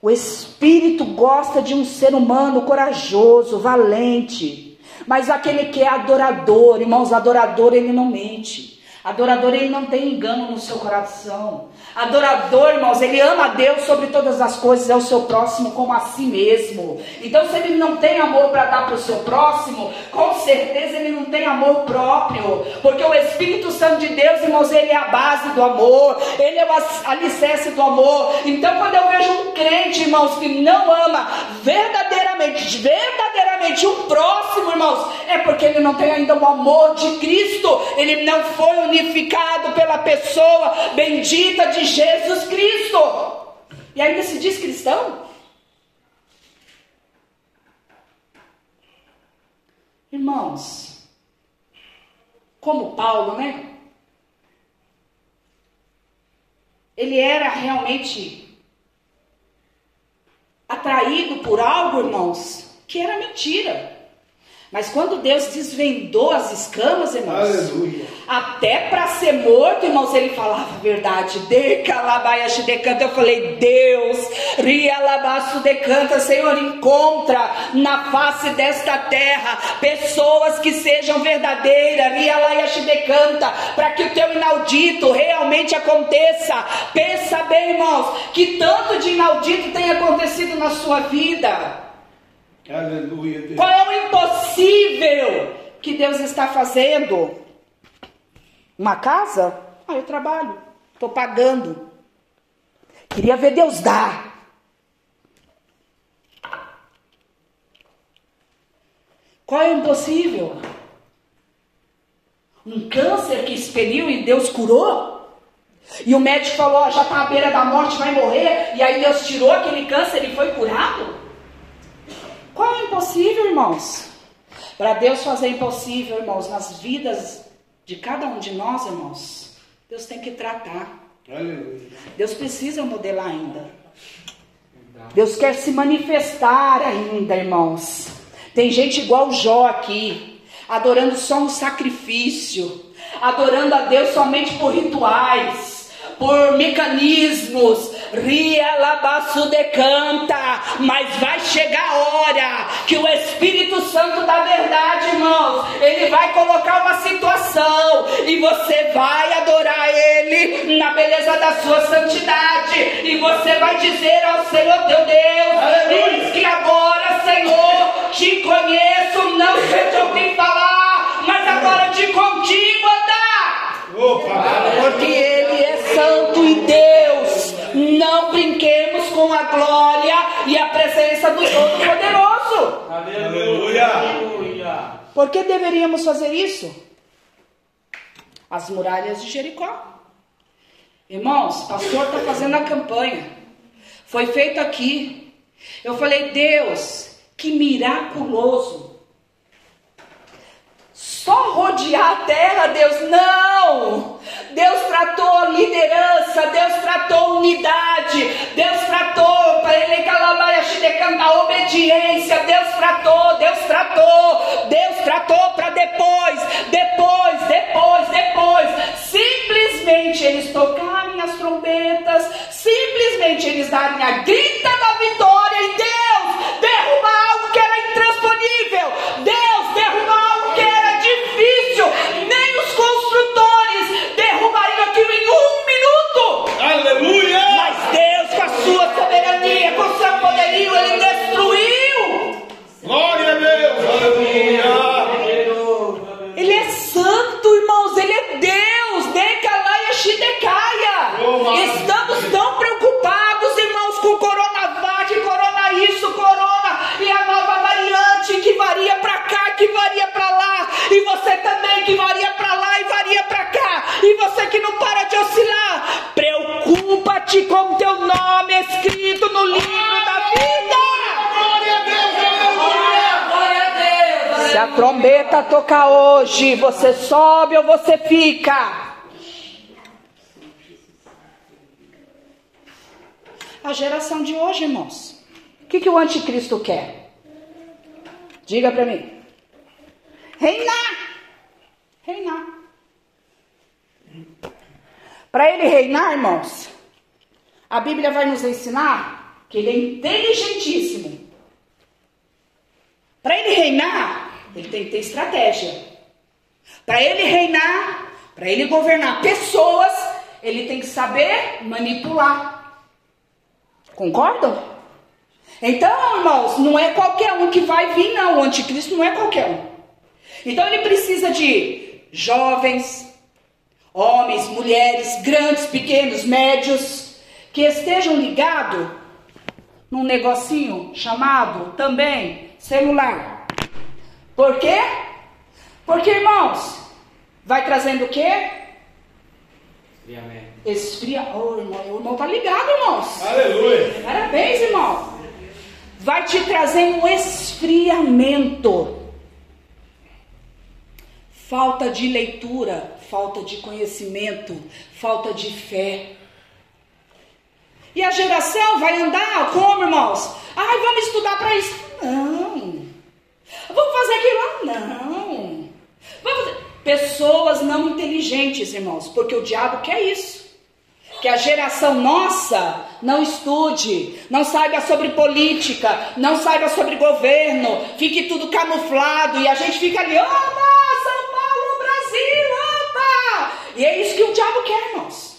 O Espírito gosta de um ser humano corajoso, valente. Mas aquele que é adorador, irmãos, adorador, ele não mente. Adorador, ele não tem engano no seu coração. Adorador, irmãos, ele ama a Deus sobre todas as coisas, é o seu próximo como a si mesmo. Então, se ele não tem amor para dar para o seu próximo, com certeza ele não tem amor próprio. Porque o Espírito Santo de Deus, irmãos, ele é a base do amor, ele é o alicerce do amor. Então, quando eu vejo um crente, irmãos, que não ama verdadeiramente, verdadeiramente o próximo, irmãos, é porque ele não tem ainda o amor de Cristo, ele não foi unificado pela pessoa bendita de Jesus Cristo. E ainda se diz cristão? Irmãos, como Paulo, né? Ele era realmente atraído por algo, irmãos, que era mentira. Mas quando Deus desvendou as escamas, irmãos, Aleluia. até para ser morto, irmãos, ele falava a verdade. Decalabaiashi decanta. Eu falei, Deus, rialabaço decanta, Senhor, encontra na face desta terra pessoas que sejam verdadeiras, rialaiashi decanta, para que o teu inaudito realmente aconteça. Pensa bem, irmãos, que tanto de inaudito tem acontecido na sua vida. Aleluia. Deus. Qual é o impossível que Deus está fazendo? Uma casa? Ah, eu trabalho, estou pagando. Queria ver Deus dar. Qual é o impossível? Um câncer que expeliu e Deus curou? E o médico falou: já está à beira da morte, vai morrer. E aí Deus tirou aquele câncer e foi curado? Qual é o impossível, irmãos? Para Deus fazer impossível, irmãos, nas vidas de cada um de nós, irmãos, Deus tem que tratar. Deus precisa modelar ainda. Deus quer se manifestar ainda, irmãos. Tem gente igual Jó aqui, adorando só um sacrifício, adorando a Deus somente por rituais, por mecanismos, Ria Labaçu decanta, mas vai chegar a hora que o Espírito Santo da verdade, irmãos, ele vai colocar uma situação e você vai adorar ele na beleza da sua santidade e você vai dizer ao Senhor teu Deus, eis que agora, Senhor, te conheço, não sei de ouvir falar, mas agora de contigo andar. Opa, porque ele é santo e Deus não brinquemos com a glória e a presença do Todo-Poderoso. Aleluia. Por que deveríamos fazer isso? As muralhas de Jericó. Irmãos, pastor está fazendo a campanha. Foi feito aqui. Eu falei, Deus, que miraculoso. Só rodear a terra, Deus, não. Deus tratou liderança, Deus tratou unidade, Deus tratou a obediência, Deus tratou, Deus tratou, Deus tratou para depois, depois, depois, depois, simplesmente eles tocarem as trombetas, simplesmente eles darem a grita da vitória e Deus derrubar algo que era intransponível, Deus hoje, você sobe ou você fica? A geração de hoje, irmãos. O que, que o anticristo quer? Diga para mim. Reinar. Reinar. Para ele reinar, irmãos, a Bíblia vai nos ensinar que ele é inteligentíssimo. Para ele reinar, ele tem que ter estratégia. Para ele reinar, Para ele governar pessoas, ele tem que saber manipular. Concordam? Então, irmãos, não é qualquer um que vai vir, não. O anticristo não é qualquer um. Então ele precisa de jovens, homens, mulheres, grandes, pequenos, médios, que estejam ligados num negocinho chamado também celular. Por quê? Porque, irmãos, vai trazendo o quê? Esfriamento. Esfria. Oh, irmão, o irmão tá ligado, irmãos. Aleluia. Parabéns, irmão. Vai te trazer um esfriamento. Falta de leitura, falta de conhecimento, falta de fé. E a geração vai andar como, irmãos? Ai, vamos estudar para isso. Não. Vamos fazer aquilo? Não. Pessoas não inteligentes, irmãos, porque o diabo quer isso. Que a geração nossa não estude, não saiba sobre política, não saiba sobre governo, fique tudo camuflado e a gente fica ali, opa, São Paulo, Brasil, opa! E é isso que o diabo quer, irmãos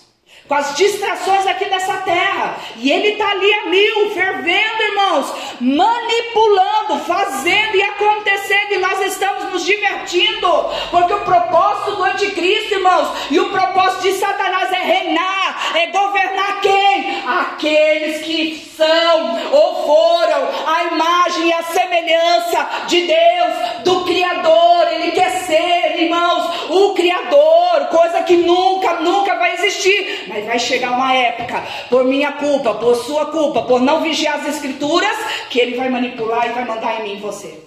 com as distrações aqui nessa terra. E ele está ali a mil, fervendo, irmãos, manipulando, fazendo e acontecendo, e nós estamos nos divertindo, porque o propósito do anticristo, irmãos, e o propósito de Satanás é reinar, é governar quem? Aqueles que são ou foram a imagem e a semelhança de Deus, do Criador. Ele quer ser, irmãos, o Criador, coisa que nunca, nunca vai existir mas vai chegar uma época, por minha culpa, por sua culpa, por não vigiar as escrituras, que ele vai manipular e vai mandar em mim você.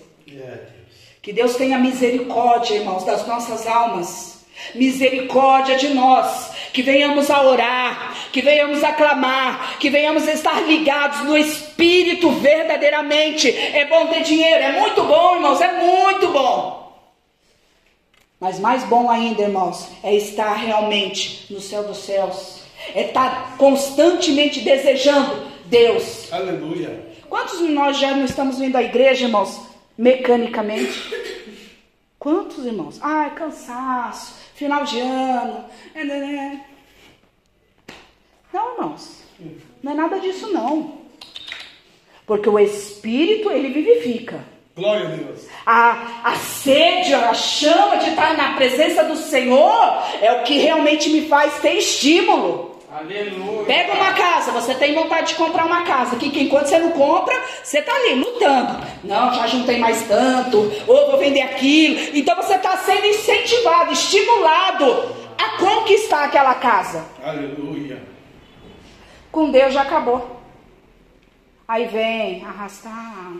Que Deus tenha misericórdia, irmãos, das nossas almas. Misericórdia de nós, que venhamos a orar, que venhamos a clamar, que venhamos a estar ligados no Espírito verdadeiramente. É bom ter dinheiro, é muito bom, irmãos, é muito bom. Mas mais bom ainda, irmãos, é estar realmente no céu dos céus é estar constantemente desejando Deus. Aleluia. Quantos de nós já não estamos vindo à igreja, irmãos, mecanicamente? Quantos, irmãos? Ai, cansaço, final de ano. É, né, né. Não, irmãos. Não é nada disso, não. Porque o Espírito, ele vivifica. Glória a Deus. A, a sede, a chama de estar na presença do Senhor é o que realmente me faz ter estímulo. Aleluia. Pega uma casa, você tem vontade de comprar uma casa, que, que enquanto você não compra, você está ali lutando. Não, já juntei mais tanto, ou vou vender aquilo. Então você está sendo incentivado, estimulado a conquistar aquela casa. Aleluia. Com Deus já acabou. Aí vem arrastar.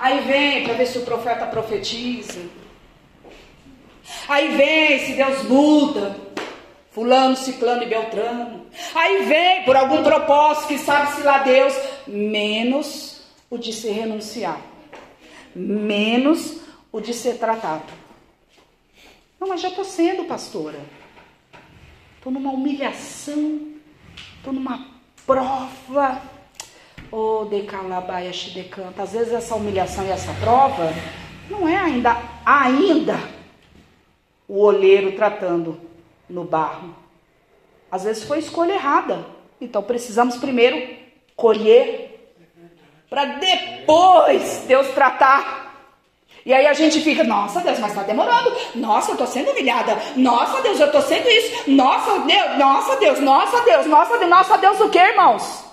Aí vem para ver se o profeta profetiza. Aí vem se Deus muda. Fulano, Ciclano e Beltrano. Aí vem por algum propósito que sabe-se lá Deus, menos o de se renunciar, menos o de ser tratado. Não, mas já estou sendo pastora. Estou numa humilhação, estou numa prova. Ô, oh, decalabaia decanta. Às vezes essa humilhação e essa prova não é ainda, ainda o olheiro tratando no barro. Às vezes foi escolha errada. Então precisamos primeiro colher para depois Deus tratar. E aí a gente fica, nossa Deus, mas está demorando. Nossa, eu estou sendo humilhada. Nossa Deus, eu estou sendo isso. Nossa Deus, nossa Deus, nossa Deus, nossa Deus, nossa Deus, o que, irmãos?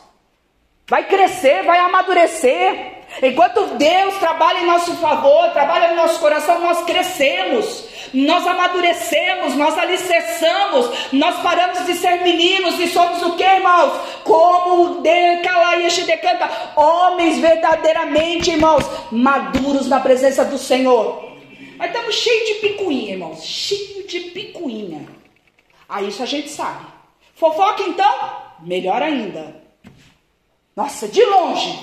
Vai crescer, vai amadurecer. Enquanto Deus trabalha em nosso favor, trabalha no nosso coração, nós crescemos nós amadurecemos, nós alicerçamos, nós paramos de ser meninos e somos o que, irmãos? Como o Decalaíche decanta, homens verdadeiramente, irmãos, maduros na presença do Senhor. Mas estamos cheios de picuinha, irmãos, cheio de picuinha. Aí isso a gente sabe. Fofoca então? Melhor ainda. Nossa, de longe.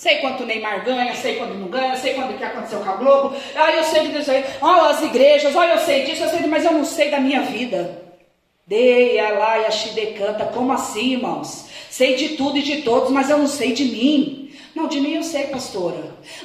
Sei quanto o Neymar ganha, sei quando não ganha, sei quando que aconteceu com a Globo. Ah, eu sei disso aí. Olha as igrejas, olha, eu sei disso, eu sei, mas eu não sei da minha vida. Deia lá e a canta. Como assim, irmãos? Sei de tudo e de todos, mas eu não sei de mim. Não, de mim eu sei, pastora.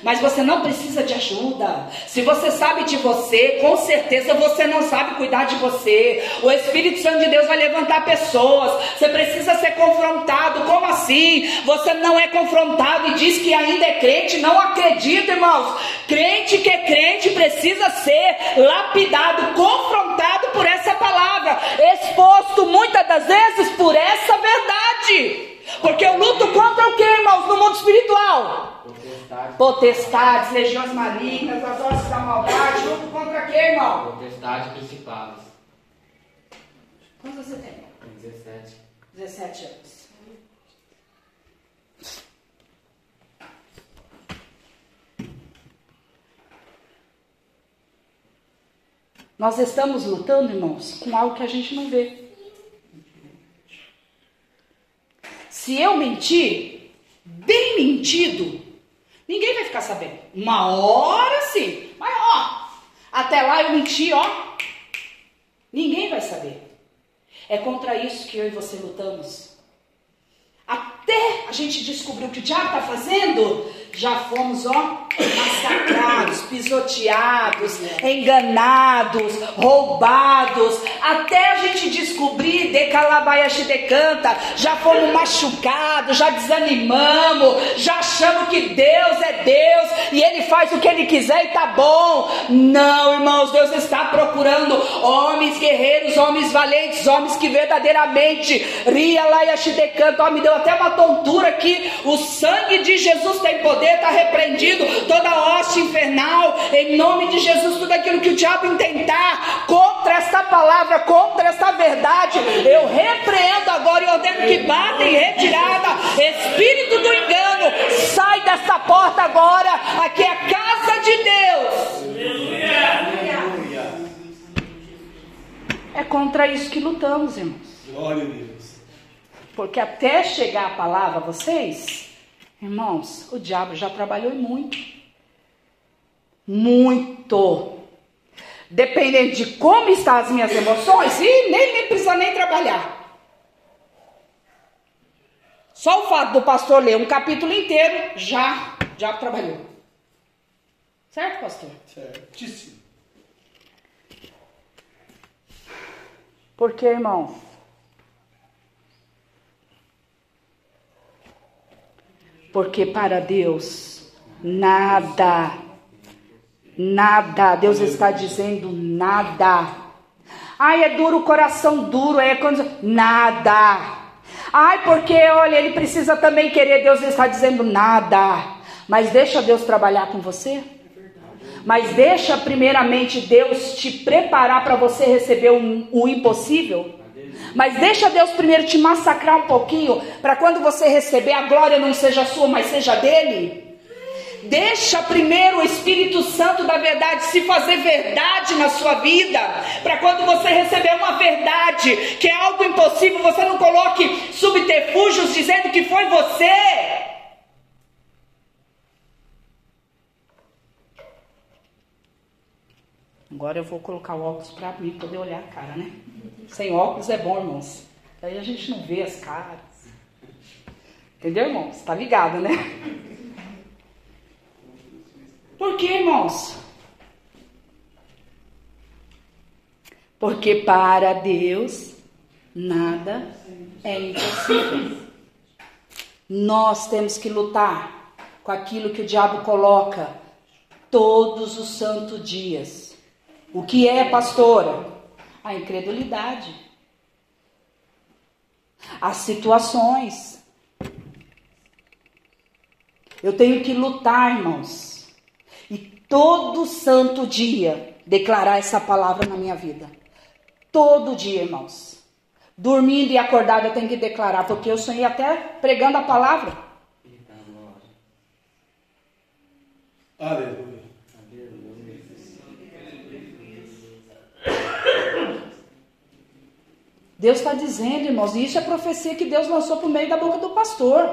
Mas você não precisa de ajuda. Se você sabe de você, com certeza você não sabe cuidar de você. O Espírito Santo de Deus vai levantar pessoas. Você precisa ser confrontado. Como assim? Você não é confrontado e diz que ainda é crente. Não acredita, irmãos. Crente que é crente precisa ser lapidado, confrontado por essa palavra, exposto muitas das vezes por essa verdade. Porque eu luto contra o que, irmãos, no mundo espiritual? Potestades, Potestades legiões malignas, as hostes da maldade. Luto contra quê, irmão? Potestades principais. Quantos você tem? 17. 17 anos. Nós estamos lutando, irmãos, com algo que a gente não vê. Se eu mentir, bem mentido, ninguém vai ficar sabendo. Uma hora sim, mas ó, até lá eu menti, ó, ninguém vai saber. É contra isso que eu e você lutamos. Até a gente descobrir o que o diabo está fazendo, já fomos, ó, massacrados, pisoteados, enganados, roubados, até a gente descobrir de calabaiaxi de canta, já fomos machucados, já desanimamos, já achamos que Deus é Deus e Ele faz o que Ele quiser e tá bom. Não, irmãos, Deus está procurando homens guerreiros, homens valentes, homens que verdadeiramente ria lá e de canta, ó, me deu até uma tontura aqui, o sangue de Jesus tem poder poder está repreendido, toda hoste infernal, em nome de Jesus, tudo aquilo que o diabo intentar contra esta palavra, contra esta verdade, eu repreendo agora e ordeno que bata em retirada, espírito do engano, sai desta porta agora, aqui é a casa de Deus. É contra isso que lutamos, irmãos. Glória a Deus. Porque até chegar a palavra a vocês, Irmãos, o diabo já trabalhou muito. Muito. Dependendo de como estão as minhas emoções, e nem, nem precisa nem trabalhar. Só o fato do pastor ler um capítulo inteiro, já, já trabalhou. Certo, pastor? Certíssimo. Porque, irmão, Porque para Deus, nada, nada, Deus está dizendo nada. Ai, é duro o coração duro, é quando. Nada. Ai, porque, olha, ele precisa também querer, Deus está dizendo nada. Mas deixa Deus trabalhar com você. Mas deixa primeiramente Deus te preparar para você receber o, o impossível. Mas deixa Deus primeiro te massacrar um pouquinho, para quando você receber a glória não seja sua, mas seja dele. Deixa primeiro o Espírito Santo da verdade se fazer verdade na sua vida, para quando você receber uma verdade, que é algo impossível, você não coloque subterfúgios dizendo que foi você. Agora eu vou colocar o óculos para mim poder olhar a cara, né? Sem óculos é bom, irmãos. Aí a gente não vê as caras. Entendeu, irmãos? Tá ligado, né? Por que, irmãos? Porque para Deus nada é impossível. Nós temos que lutar com aquilo que o diabo coloca todos os santos dias. O que é, pastora? A incredulidade, as situações. Eu tenho que lutar, irmãos, e todo santo dia declarar essa palavra na minha vida. Todo dia, irmãos. Dormindo e acordado eu tenho que declarar, porque eu sonhei até pregando a palavra. Aleluia. Deus está dizendo, irmãos, e isso é profecia que Deus lançou por meio da boca do pastor,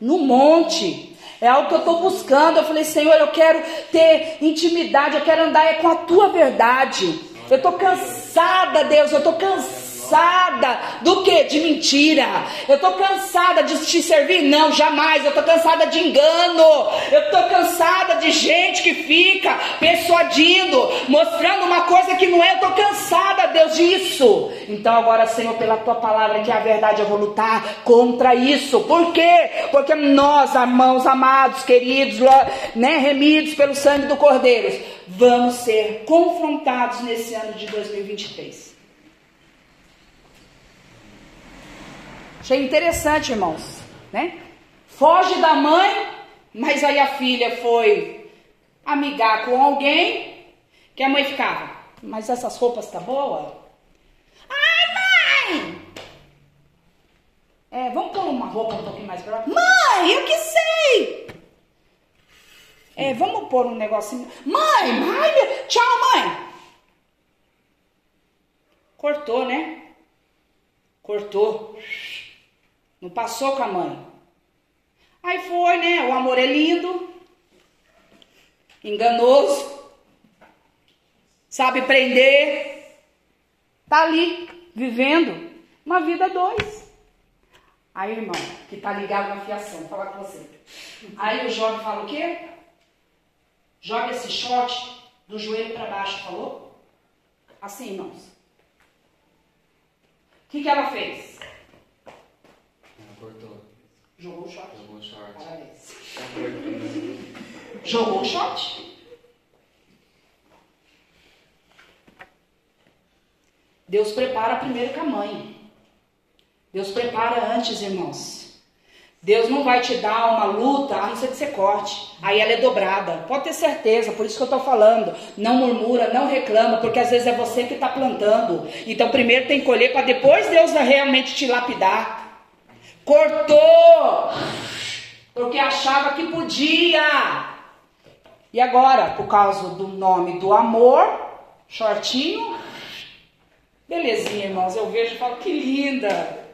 no monte. É algo que eu estou buscando. Eu falei, Senhor, eu quero ter intimidade, eu quero andar é com a tua verdade. Eu estou cansada, Deus, eu estou cansada cansada do que? De mentira. Eu estou cansada de te servir? Não, jamais. Eu estou cansada de engano. Eu estou cansada de gente que fica persuadindo, mostrando uma coisa que não é. Eu estou cansada, Deus, disso. Então agora, Senhor, pela tua palavra que é a verdade, eu vou lutar contra isso. Por quê? Porque nós, irmãos amados, queridos, né, remidos pelo sangue do Cordeiro, vamos ser confrontados nesse ano de 2023. Achei interessante, irmãos, né? Foge da mãe, mas aí a filha foi amigar com alguém, que a mãe ficava, mas essas roupas tá boa? Ai, mãe! É, vamos pôr uma roupa um pouquinho mais pra Mãe, eu que sei! É, vamos pôr um negocinho. Mãe, mãe, tchau, mãe! Cortou, né? Cortou. Não passou com a mãe. Aí foi, né? O amor é lindo, enganoso, sabe prender, tá ali, vivendo uma vida dois. Aí, irmão, que tá ligado na fiação, vou falar com você. Aí o jovem fala o quê? Joga esse short do joelho para baixo, falou? Assim, irmãos. O que, que ela fez? Cortou. Jogou o short. Jogou o short. Parabéns. Jogou o short. Deus prepara primeiro com a mãe. Deus prepara antes, irmãos. Deus não vai te dar uma luta, a não ser que você corte. Aí ela é dobrada. Pode ter certeza, por isso que eu estou falando. Não murmura, não reclama, porque às vezes é você que está plantando. Então primeiro tem que colher para depois Deus realmente te lapidar. Cortou! Porque achava que podia. E agora, por causa do nome do amor, shortinho. Belezinha, irmãos. Eu vejo e falo, que linda.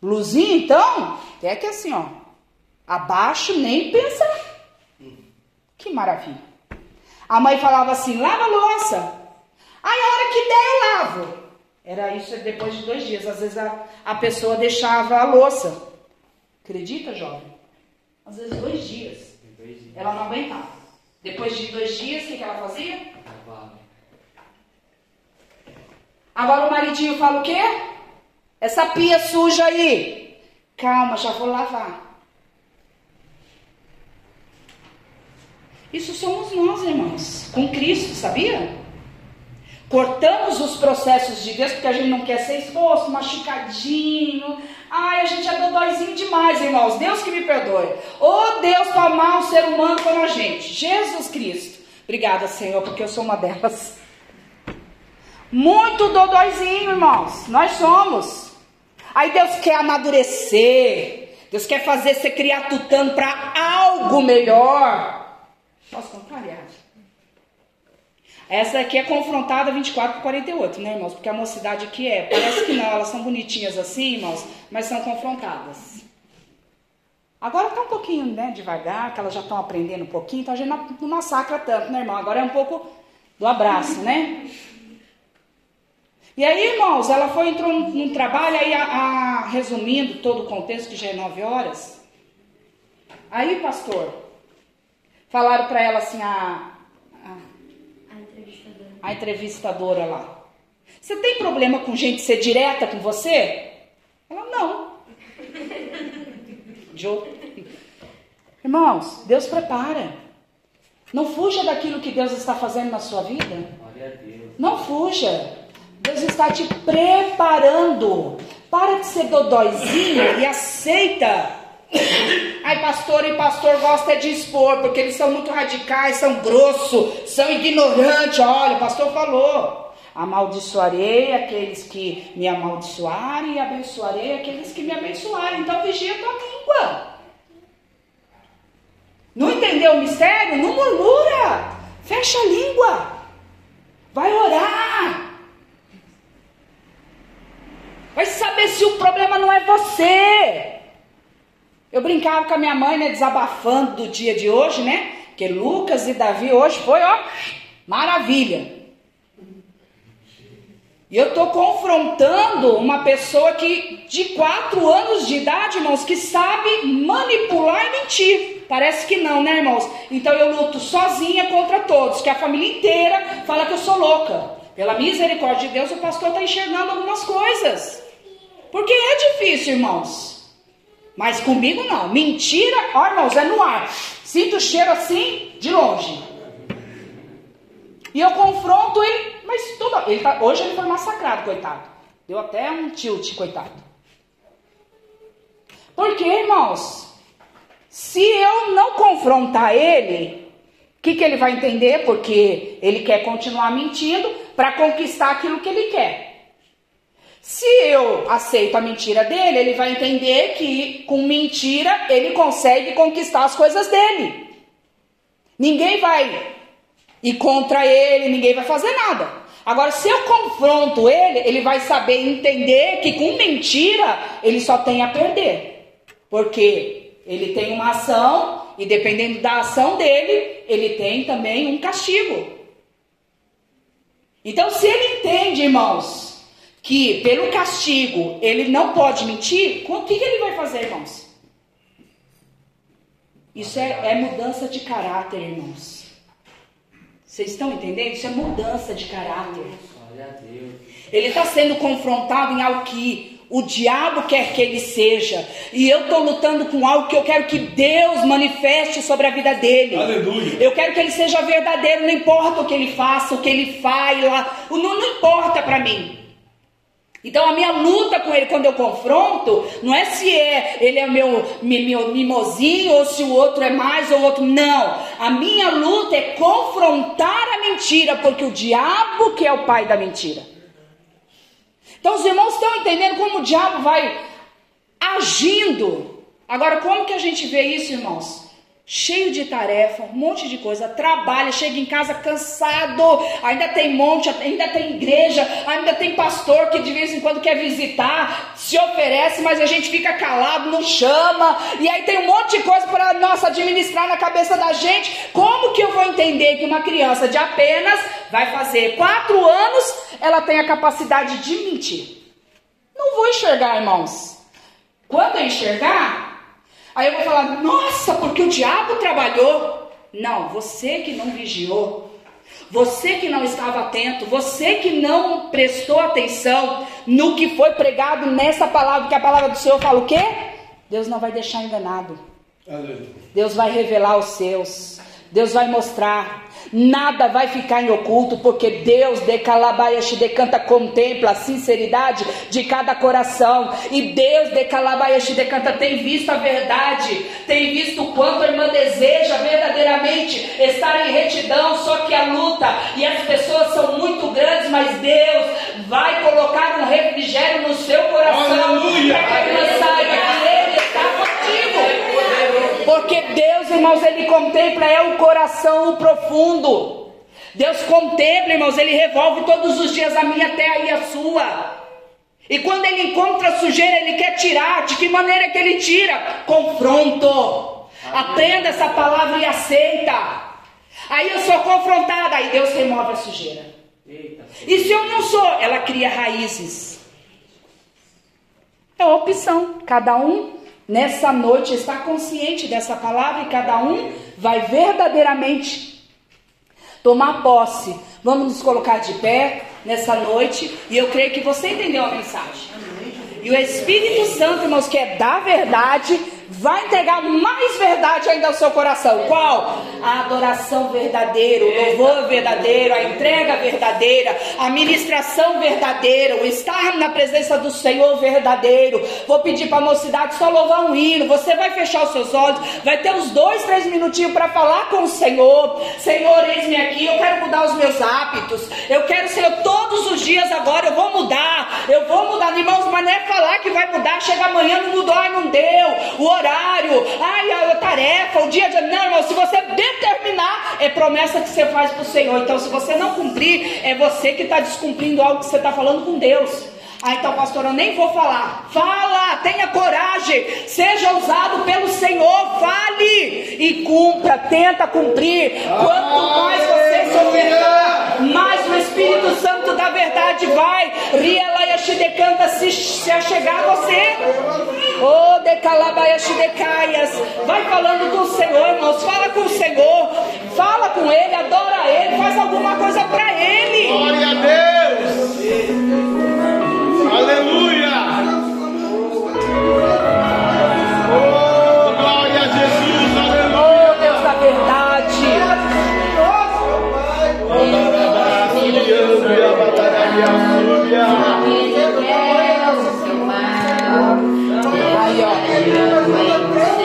Blusinha, então, é que assim, ó. Abaixo nem pensar. Que maravilha. A mãe falava assim: lava a louça. Aí a hora que der eu lavo. Era isso depois de dois dias. Às vezes a, a pessoa deixava a louça. Acredita, jovem? Às vezes dois dias. Ela não aguentava. Depois de dois dias, o que, ela fazia? Agora o maridinho fala o quê? Essa pia suja aí. Calma, já vou lavar. Isso somos nós, irmãos, com Cristo, sabia? Cortamos os processos de Deus porque a gente não quer ser exposto, machucadinho. Ai, a gente é dodóizinho demais, irmãos. Deus que me perdoe. Ô oh, Deus para amar o ser humano como a gente. Jesus Cristo. Obrigada, Senhor, porque eu sou uma delas. Muito dodóizinho, irmãos. Nós somos. Aí Deus quer amadurecer. Deus quer fazer você criar tutano para algo melhor. Posso contar, aliás? Essa aqui é confrontada 24 por 48, né, irmãos? Porque a mocidade aqui é. Parece que não, elas são bonitinhas assim, irmãos, mas são confrontadas. Agora tá um pouquinho, né, devagar, que elas já estão aprendendo um pouquinho, então a gente não, massacra tanto, né, irmão? Agora é um pouco do abraço, né? E aí, irmãos, ela foi entrou num, trabalho, aí, a, a, resumindo todo o contexto, que já é nove horas. Aí, pastor, falaram para ela assim, a. a entrevistadora lá. Você tem problema com gente ser direta com você? Ela, não. Joe. Irmãos, Deus prepara. Não fuja daquilo que Deus está fazendo na sua vida. Não fuja. Deus está te preparando. Para de ser dodóizinho e aceita. Ai, pastor e pastor gosta de expor, porque eles são muito radicais, são grossos, são ignorantes. Olha, o pastor falou: amaldiçoarei aqueles que me amaldiçoarem e abençoarei aqueles que me abençoarem. Então vigia a tua língua. Não entendeu o mistério? Não murmura. Fecha a língua. Vai orar. Vai saber se o problema não é você. Eu brincava com a minha mãe, né, desabafando do dia de hoje, né? Que Lucas e Davi hoje foi, ó, maravilha. E eu estou confrontando uma pessoa que de 4 anos de idade, irmãos, que sabe manipular e mentir. Parece que não, né, irmãos? Então eu luto sozinha contra todos, que a família inteira fala que eu sou louca. Pela misericórdia de Deus, o pastor está enxergando algumas coisas. Porque é difícil, irmãos. Mas comigo não. Mentira, ó, irmãos, é no ar. Sinto o cheiro assim, de longe. E eu confronto ele, mas tudo. Ele tá, hoje ele foi massacrado, coitado. Deu até um tilt, coitado. Porque, irmãos, se eu não confrontar ele, o que, que ele vai entender? Porque ele quer continuar mentindo para conquistar aquilo que ele quer. Se eu aceito a mentira dele, ele vai entender que com mentira ele consegue conquistar as coisas dele. Ninguém vai e contra ele ninguém vai fazer nada. Agora, se eu confronto ele, ele vai saber entender que com mentira ele só tem a perder. Porque ele tem uma ação e dependendo da ação dele, ele tem também um castigo. Então, se ele entende, irmãos, que pelo castigo ele não pode mentir, o que, que ele vai fazer, irmãos? Isso é, é mudança de caráter, irmãos. Vocês estão entendendo? Isso é mudança de caráter. Ele está sendo confrontado em algo que o diabo quer que ele seja. E eu estou lutando com algo que eu quero que Deus manifeste sobre a vida dele. Aleluia. Eu quero que ele seja verdadeiro, não importa o que ele faça, o que ele fala, não, não importa para mim. Então a minha luta com ele quando eu confronto, não é se é ele é meu, meu mimosinho ou se o outro é mais ou outro, não. A minha luta é confrontar a mentira, porque o diabo que é o pai da mentira. Então os irmãos estão entendendo como o diabo vai agindo. Agora como que a gente vê isso, irmãos? Cheio de tarefa, um monte de coisa, trabalha, chega em casa cansado, ainda tem monte, ainda tem igreja, ainda tem pastor que de vez em quando quer visitar, se oferece, mas a gente fica calado, não chama, e aí tem um monte de coisa para nossa administrar na cabeça da gente. Como que eu vou entender que uma criança de apenas vai fazer quatro anos, ela tem a capacidade de mentir? Não vou enxergar, irmãos. Quando eu enxergar, Aí eu vou falar, nossa, porque o diabo trabalhou. Não, você que não vigiou, você que não estava atento, você que não prestou atenção no que foi pregado nessa palavra, que a palavra do Senhor fala o quê? Deus não vai deixar enganado. Deus vai revelar os seus. Deus vai mostrar. Nada vai ficar em oculto, porque Deus de Calabaiashi decanta contempla a sinceridade de cada coração. E Deus de Calabaiashi decanta tem visto a verdade, tem visto o quanto a irmã deseja verdadeiramente estar em retidão, só que a luta e as pessoas são muito grandes, mas Deus vai colocar um refrigério no seu coração para que a irmã saiba Porque Deus, irmãos, Ele contempla é o coração o profundo. Deus contempla, irmãos, Ele revolve todos os dias a minha terra e a sua. E quando Ele encontra sujeira, Ele quer tirar. De que maneira que Ele tira? Confronto. Aprenda essa palavra e aceita. Aí eu sou confrontada, aí Deus remove a sujeira. E se eu não sou, ela cria raízes. É opção. Cada um nessa noite está consciente dessa palavra e cada um vai verdadeiramente tomar posse. Vamos nos colocar de pé nessa noite e eu creio que você entendeu a mensagem. E o Espírito Santo, irmãos, que é da verdade, vai entregar mais verdade ainda ao seu coração. Qual? A adoração verdadeira, o louvor verdadeiro, a entrega verdadeira, a ministração verdadeira, o estar na presença do Senhor verdadeiro. Vou pedir para a mocidade só louvar um hino. Você vai fechar os seus olhos, vai ter uns dois, três minutinhos para falar com o Senhor. Senhor, eis-me aqui, eu quero mudar os meus hábitos. Eu quero, Senhor, todos os dias agora eu vou mudar. Eu vou mudar, irmãos, mas não é falar que vai mudar, chega amanhã, não mudou, ai, não deu. O horário, ai, a tarefa, o dia de. Não, irmão, se você determinar, é promessa que você faz para o Senhor. Então, se você não cumprir, é você que está descumprindo algo que você está falando com Deus. Ah, então, pastor, eu nem vou falar. Fala, tenha coragem, seja usado pelo Senhor, fale e cumpra, tenta cumprir. Quanto mais você ofertar, mais o Espírito Santo da verdade vai Ria laia shidecanta se, se achegar a você. Oh, decalabaia shidecaias. Vai falando com o Senhor, irmãos. Fala com o Senhor. Fala com Ele, adora Ele, faz alguma coisa para Ele. Glória a Deus.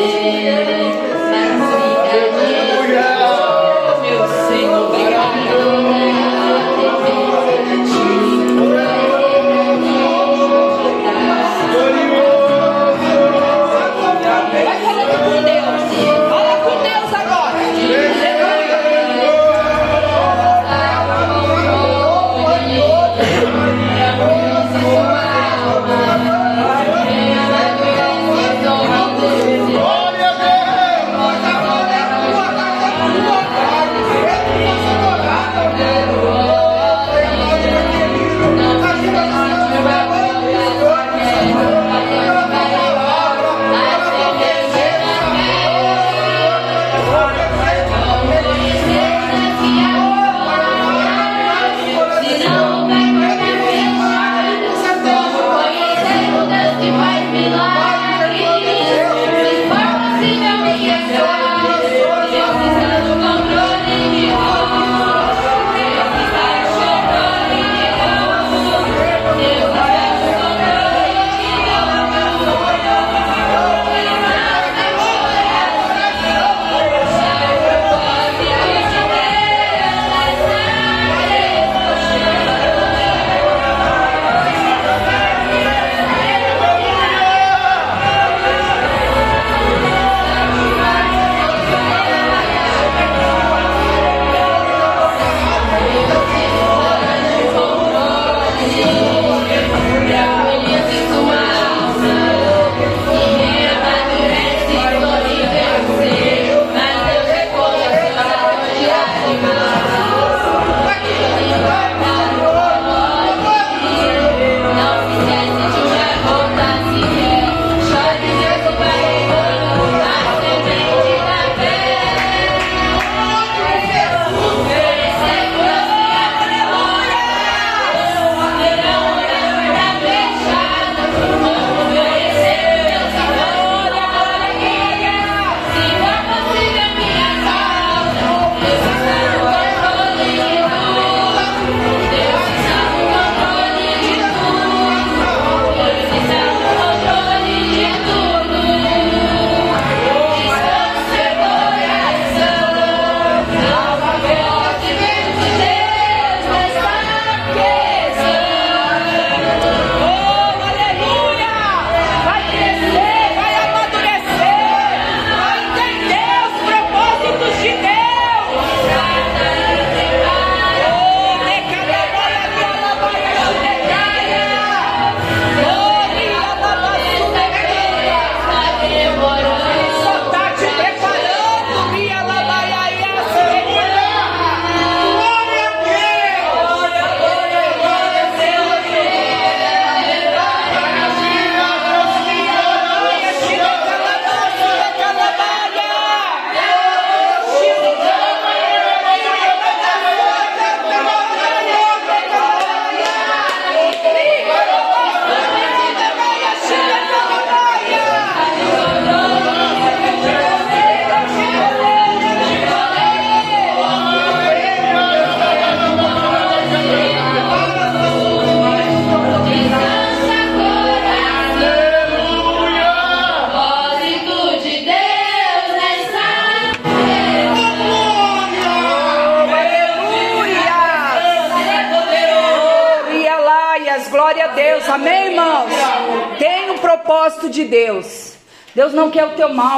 Ó.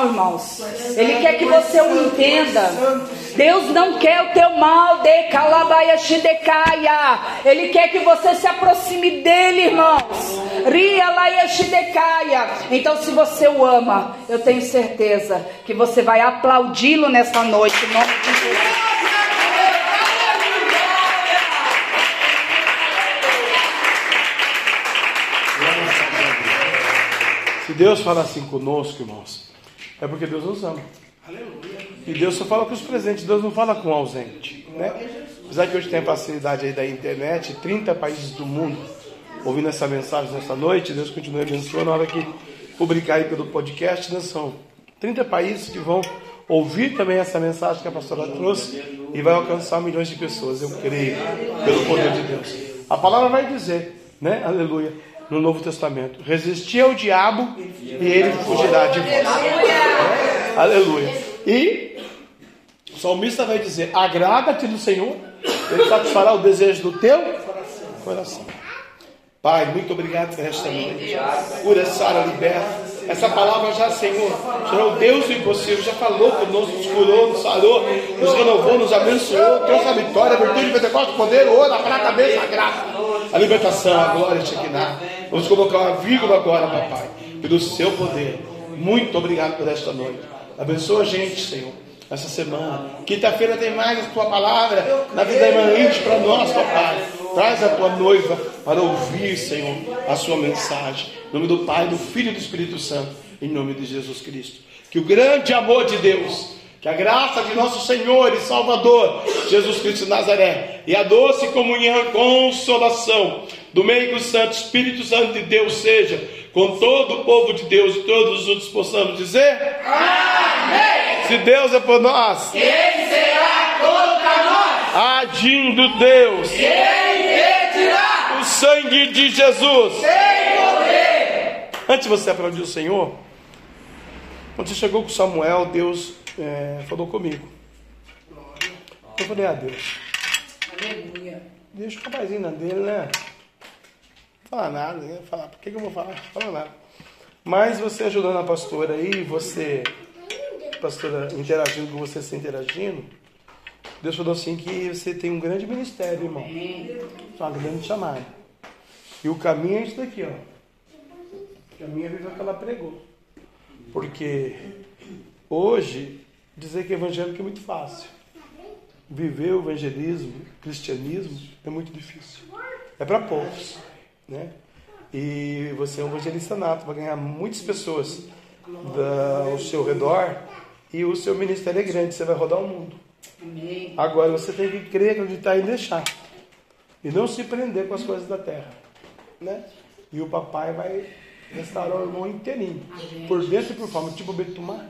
irmãos. Ele quer que você o entenda. Deus não quer o teu mal, de calabaia shidecaia. Ele quer que você se aproxime dele, irmãos. Ria laia shidecaia. Então, se você o ama, eu tenho certeza que você vai aplaudi-lo nessa noite, em nome de Se Deus falar assim conosco, irmãos, é porque Deus nos ama. E Deus só fala com os presentes, Deus não fala com o ausente. Né? Apesar que hoje tem a facilidade aí da internet, 30 países do mundo ouvindo essa mensagem nessa noite, Deus continue abençoando. Na hora que publicar aí pelo podcast, né, são 30 países que vão ouvir também essa mensagem que a pastora trouxe e vai alcançar milhões de pessoas, eu creio, pelo poder de Deus. A palavra vai dizer, né, aleluia, no Novo Testamento: resistir ao diabo e ele fugirá de vós. Aleluia. E o salmista vai dizer: agrada-te do Senhor, ele satisfará o desejo do teu coração. Pai, muito obrigado por esta noite. Cura, Sara, liberta. Essa palavra já, Senhor, será o Deus do impossível, já falou conosco, nos curou, nos sarou, nos renovou, nos abençoou, trouxe a vitória, a virtude, o Pentecostes, poder, ouro, a prata, a bênção, a graça, a libertação, a glória, Shekinah. Vamos colocar uma vírgula agora, papai, pelo seu poder. Muito obrigado por esta noite. Abençoa a gente, Senhor essa semana. Quinta-feira tem mais a tua palavra na vida emanente para nós, papai. Traz a tua noiva para ouvir, Senhor, a sua mensagem. Em nome do Pai, do Filho e do Espírito Santo. Em nome de Jesus Cristo. Que o grande amor de Deus, que a graça de nosso Senhor e Salvador, Jesus Cristo de Nazaré, e a doce comunhão e consolação do meio Santo, Espírito Santo de Deus seja com todo o povo de Deus e todos os outros possamos dizer: Amém! Se Deus é por nós, quem será contra nós? Agindo Deus? O sangue de Jesus, sem poder. Antes de você aplaudir o Senhor, quando você chegou com Samuel, Deus é, falou comigo. Eu falei, ah, Deus. Aleluia. Deixa o rapazinho na dele, né? falar nada, né? falar, por que, que eu vou falar? Fala nada. Mas você ajudando a pastora aí, você, pastora, interagindo com você, se interagindo, Deus falou assim que você tem um grande ministério, irmão. Uma grande chamada. E o caminho é isso daqui, ó. O caminho é viver o que ela pregou. Porque hoje, dizer que evangélico é muito fácil. Viver o evangelismo, o cristianismo, é muito difícil. É para poucos né? E você é um evangelista nato, vai ganhar muitas pessoas da, ao seu redor e o seu ministério é grande, você vai rodar o mundo. Agora você tem que crer, acreditar e deixar. E não se prender com as coisas da terra. Né? E o papai vai restaurar o irmão inteirinho. Por dentro e por fora, tipo Betumar.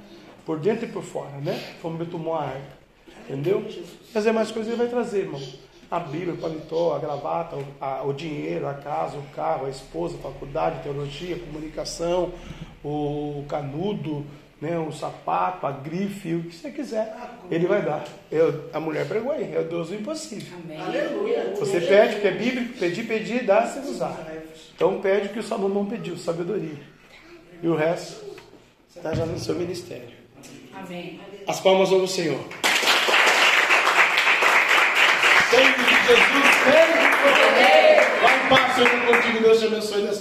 Por dentro e por fora, né? Como Betumar a arca. Entendeu? Fazer mais coisas ele vai trazer, irmão a Bíblia, o paletó, a gravata, o, a, o dinheiro, a casa, o carro, a esposa, a faculdade, a teologia, a comunicação, o canudo, né, o sapato, a grife, o que você quiser, ele vai dar. Eu, a mulher pregou aí, é o Deus do impossível. Amém. Você pede, que é bíblico, pedir, pedir, dá, se usar. Então pede o que o Salomão pediu, sabedoria. E o resto está já no seu ministério. Amém. As palmas ao Senhor. sangue de Jesus, vem, vai em paz, Senhor, contigo, Deus te abençoe nessa